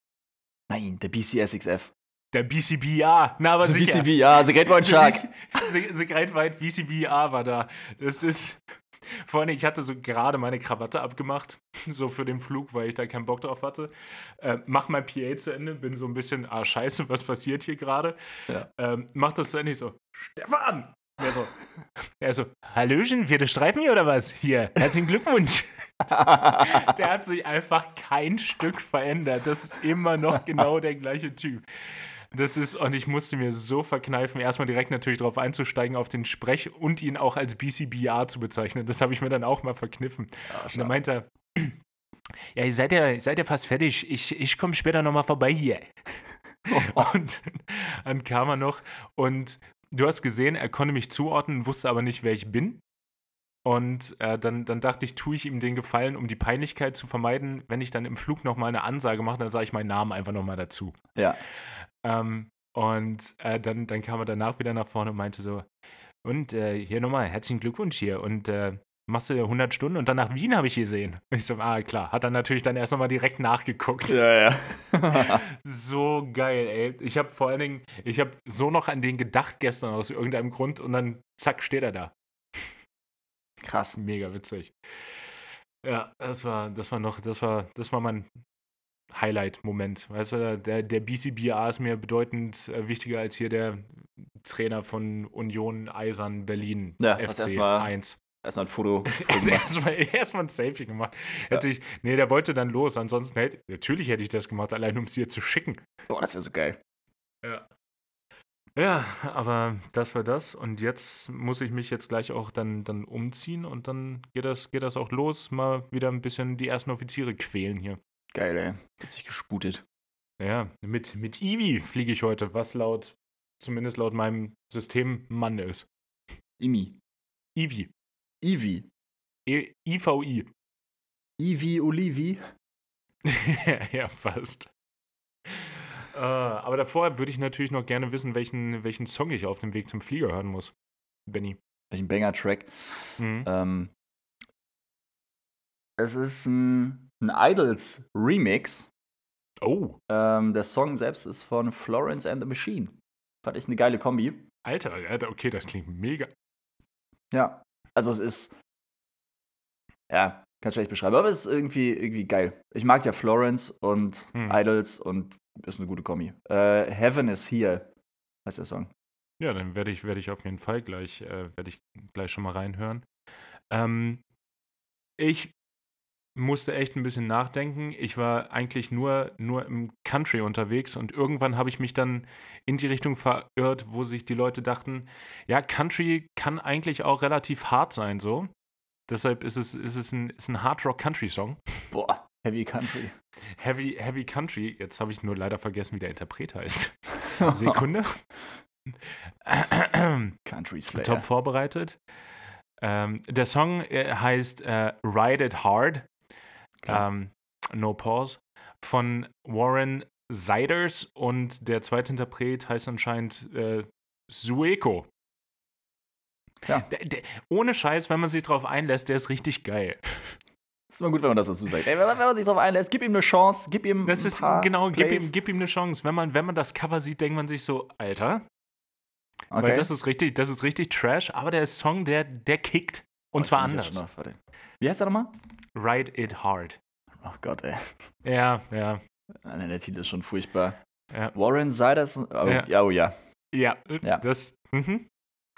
Nein, der BCSXF. Der BCBA, na aber the sicher. BCBA, The Great White Shark. The, the Great White BCBA war da. Das ist, vor allem, ich hatte so gerade meine Krawatte abgemacht, so für den Flug, weil ich da keinen Bock drauf hatte. Äh, mach mein PA zu Ende, bin so ein bisschen, ah, scheiße, was passiert hier gerade? Ja. Ähm, mach das zu Ende, ich so, Stefan! Er so, er so, Hallöchen, vierte Streifen hier oder was? Hier, herzlichen Glückwunsch. der hat sich einfach kein Stück verändert. Das ist immer noch genau der gleiche Typ. Das ist, und ich musste mir so verkneifen, erstmal direkt natürlich darauf einzusteigen, auf den Sprech und ihn auch als BCBR zu bezeichnen. Das habe ich mir dann auch mal verkniffen. Ja, und dann meinte er, ja, ihr seid ja, seid ja fast fertig. Ich, ich komme später nochmal vorbei hier. Und dann kam er noch und du hast gesehen, er konnte mich zuordnen, wusste aber nicht, wer ich bin. Und äh, dann, dann dachte ich, tue ich ihm den Gefallen, um die Peinlichkeit zu vermeiden, wenn ich dann im Flug nochmal eine Ansage mache, dann sage ich meinen Namen einfach nochmal dazu. Ja. Ähm, und äh, dann, dann kam er danach wieder nach vorne und meinte so, und äh, hier nochmal, herzlichen Glückwunsch hier. Und äh, machst du 100 Stunden und dann nach Wien habe ich gesehen. Und ich so, ah klar, hat dann natürlich dann erst nochmal direkt nachgeguckt. Ja, ja. so geil, ey. Ich habe vor allen Dingen, ich habe so noch an den gedacht gestern aus irgendeinem Grund und dann zack, steht er da. Krass. Mega witzig. Ja, das war, das war noch, das war, das war mein Highlight-Moment. Weißt du, der, der BCBA ist mir bedeutend äh, wichtiger als hier der Trainer von Union Eisern Berlin ja, FC erstmal, 1. Erstmal ein Foto. erstmal, erstmal ein Selfie gemacht. Hätte ja. ich, nee, der wollte dann los. Ansonsten hätte, natürlich hätte ich das gemacht, allein um es hier zu schicken. Boah, das wäre so geil. Ja. Ja, aber das war das. Und jetzt muss ich mich jetzt gleich auch dann, dann umziehen und dann geht das, geht das auch los. Mal wieder ein bisschen die ersten Offiziere quälen hier. Geil, ey. Wird sich gesputet. Ja, mit, mit Ivi fliege ich heute, was laut, zumindest laut meinem System Mann ist. Imi. Ivi. Ivi. E IVI. Ivi Olivi. ja, fast. Uh, aber davor würde ich natürlich noch gerne wissen, welchen, welchen Song ich auf dem Weg zum Flieger hören muss. Benny. Welchen Banger-Track? Mhm. Ähm, es ist ein, ein Idols Remix. Oh. Ähm, der Song selbst ist von Florence and the Machine. Fand ich eine geile Kombi. Alter, Alter, okay, das klingt mega. Ja, also es ist. Ja, kann schlecht beschreiben, aber es ist irgendwie, irgendwie geil. Ich mag ja Florence und hm. Idols und ist eine gute Kombi. Äh, Heaven is Here heißt der Song. Ja, dann werde ich, werd ich auf jeden Fall gleich, äh, ich gleich schon mal reinhören. Ähm, ich musste echt ein bisschen nachdenken. Ich war eigentlich nur, nur im Country unterwegs und irgendwann habe ich mich dann in die Richtung verirrt, wo sich die Leute dachten, ja, Country kann eigentlich auch relativ hart sein, so. Deshalb ist es, ist es ein, ist ein Hard Rock Country Song. Boah, Heavy Country. Heavy, Heavy Country. Jetzt habe ich nur leider vergessen, wie der Interpret heißt. Sekunde. Country Slayer. Top vorbereitet. Ähm, der Song äh, heißt äh, Ride It Hard ähm, No Pause, von Warren Seiders und der zweite Interpret heißt anscheinend äh, Sueko. Ja. Der, der, ohne Scheiß, wenn man sich drauf einlässt, der ist richtig geil. Ist immer gut, wenn man das dazu sagt. Ey, wenn, man, sich drauf einlässt, gib ihm eine Chance, gib ihm Das ist genau, gib ihm, gib ihm eine Chance. Wenn man, wenn man das Cover sieht, denkt man sich so, Alter. Okay. Weil das ist richtig, das ist richtig Trash, aber der Song, der, der kickt. Und oh, zwar anders. Wie heißt der nochmal? Ride It Hard. Ach Gott, ey. Ja, ja. Nein, der Titel ist schon furchtbar. Ja. Warren Siders. Oh ja. ja, oh ja. Ja, ja. das. Mhm.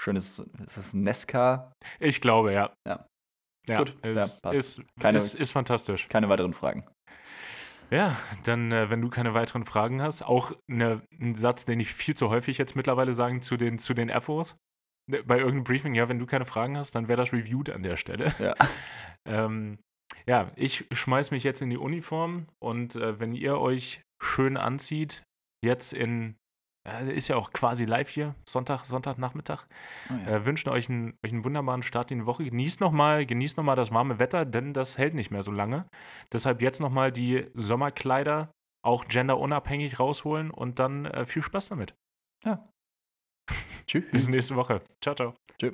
Schönes. Ist das Nesca? Ich glaube, ja. Ja. Ja Gut, es, ja, ist, keine, ist, ist fantastisch. Keine weiteren Fragen. Ja, dann, äh, wenn du keine weiteren Fragen hast, auch ne, ein Satz, den ich viel zu häufig jetzt mittlerweile sage zu den, zu den FOs. Ne, bei irgendeinem Briefing, ja, wenn du keine Fragen hast, dann wäre das reviewed an der Stelle. Ja. ähm, ja, ich schmeiß mich jetzt in die Uniform und äh, wenn ihr euch schön anzieht, jetzt in, ist ja auch quasi live hier, Sonntag, Sonntagnachmittag, oh ja. äh, wünschen euch einen, euch einen wunderbaren Start in die Woche. Genießt nochmal, genießt nochmal das warme Wetter, denn das hält nicht mehr so lange. Deshalb jetzt nochmal die Sommerkleider auch genderunabhängig rausholen und dann äh, viel Spaß damit. Ja. Tschüss. Bis nächste Woche. Ciao, ciao. Tschüss.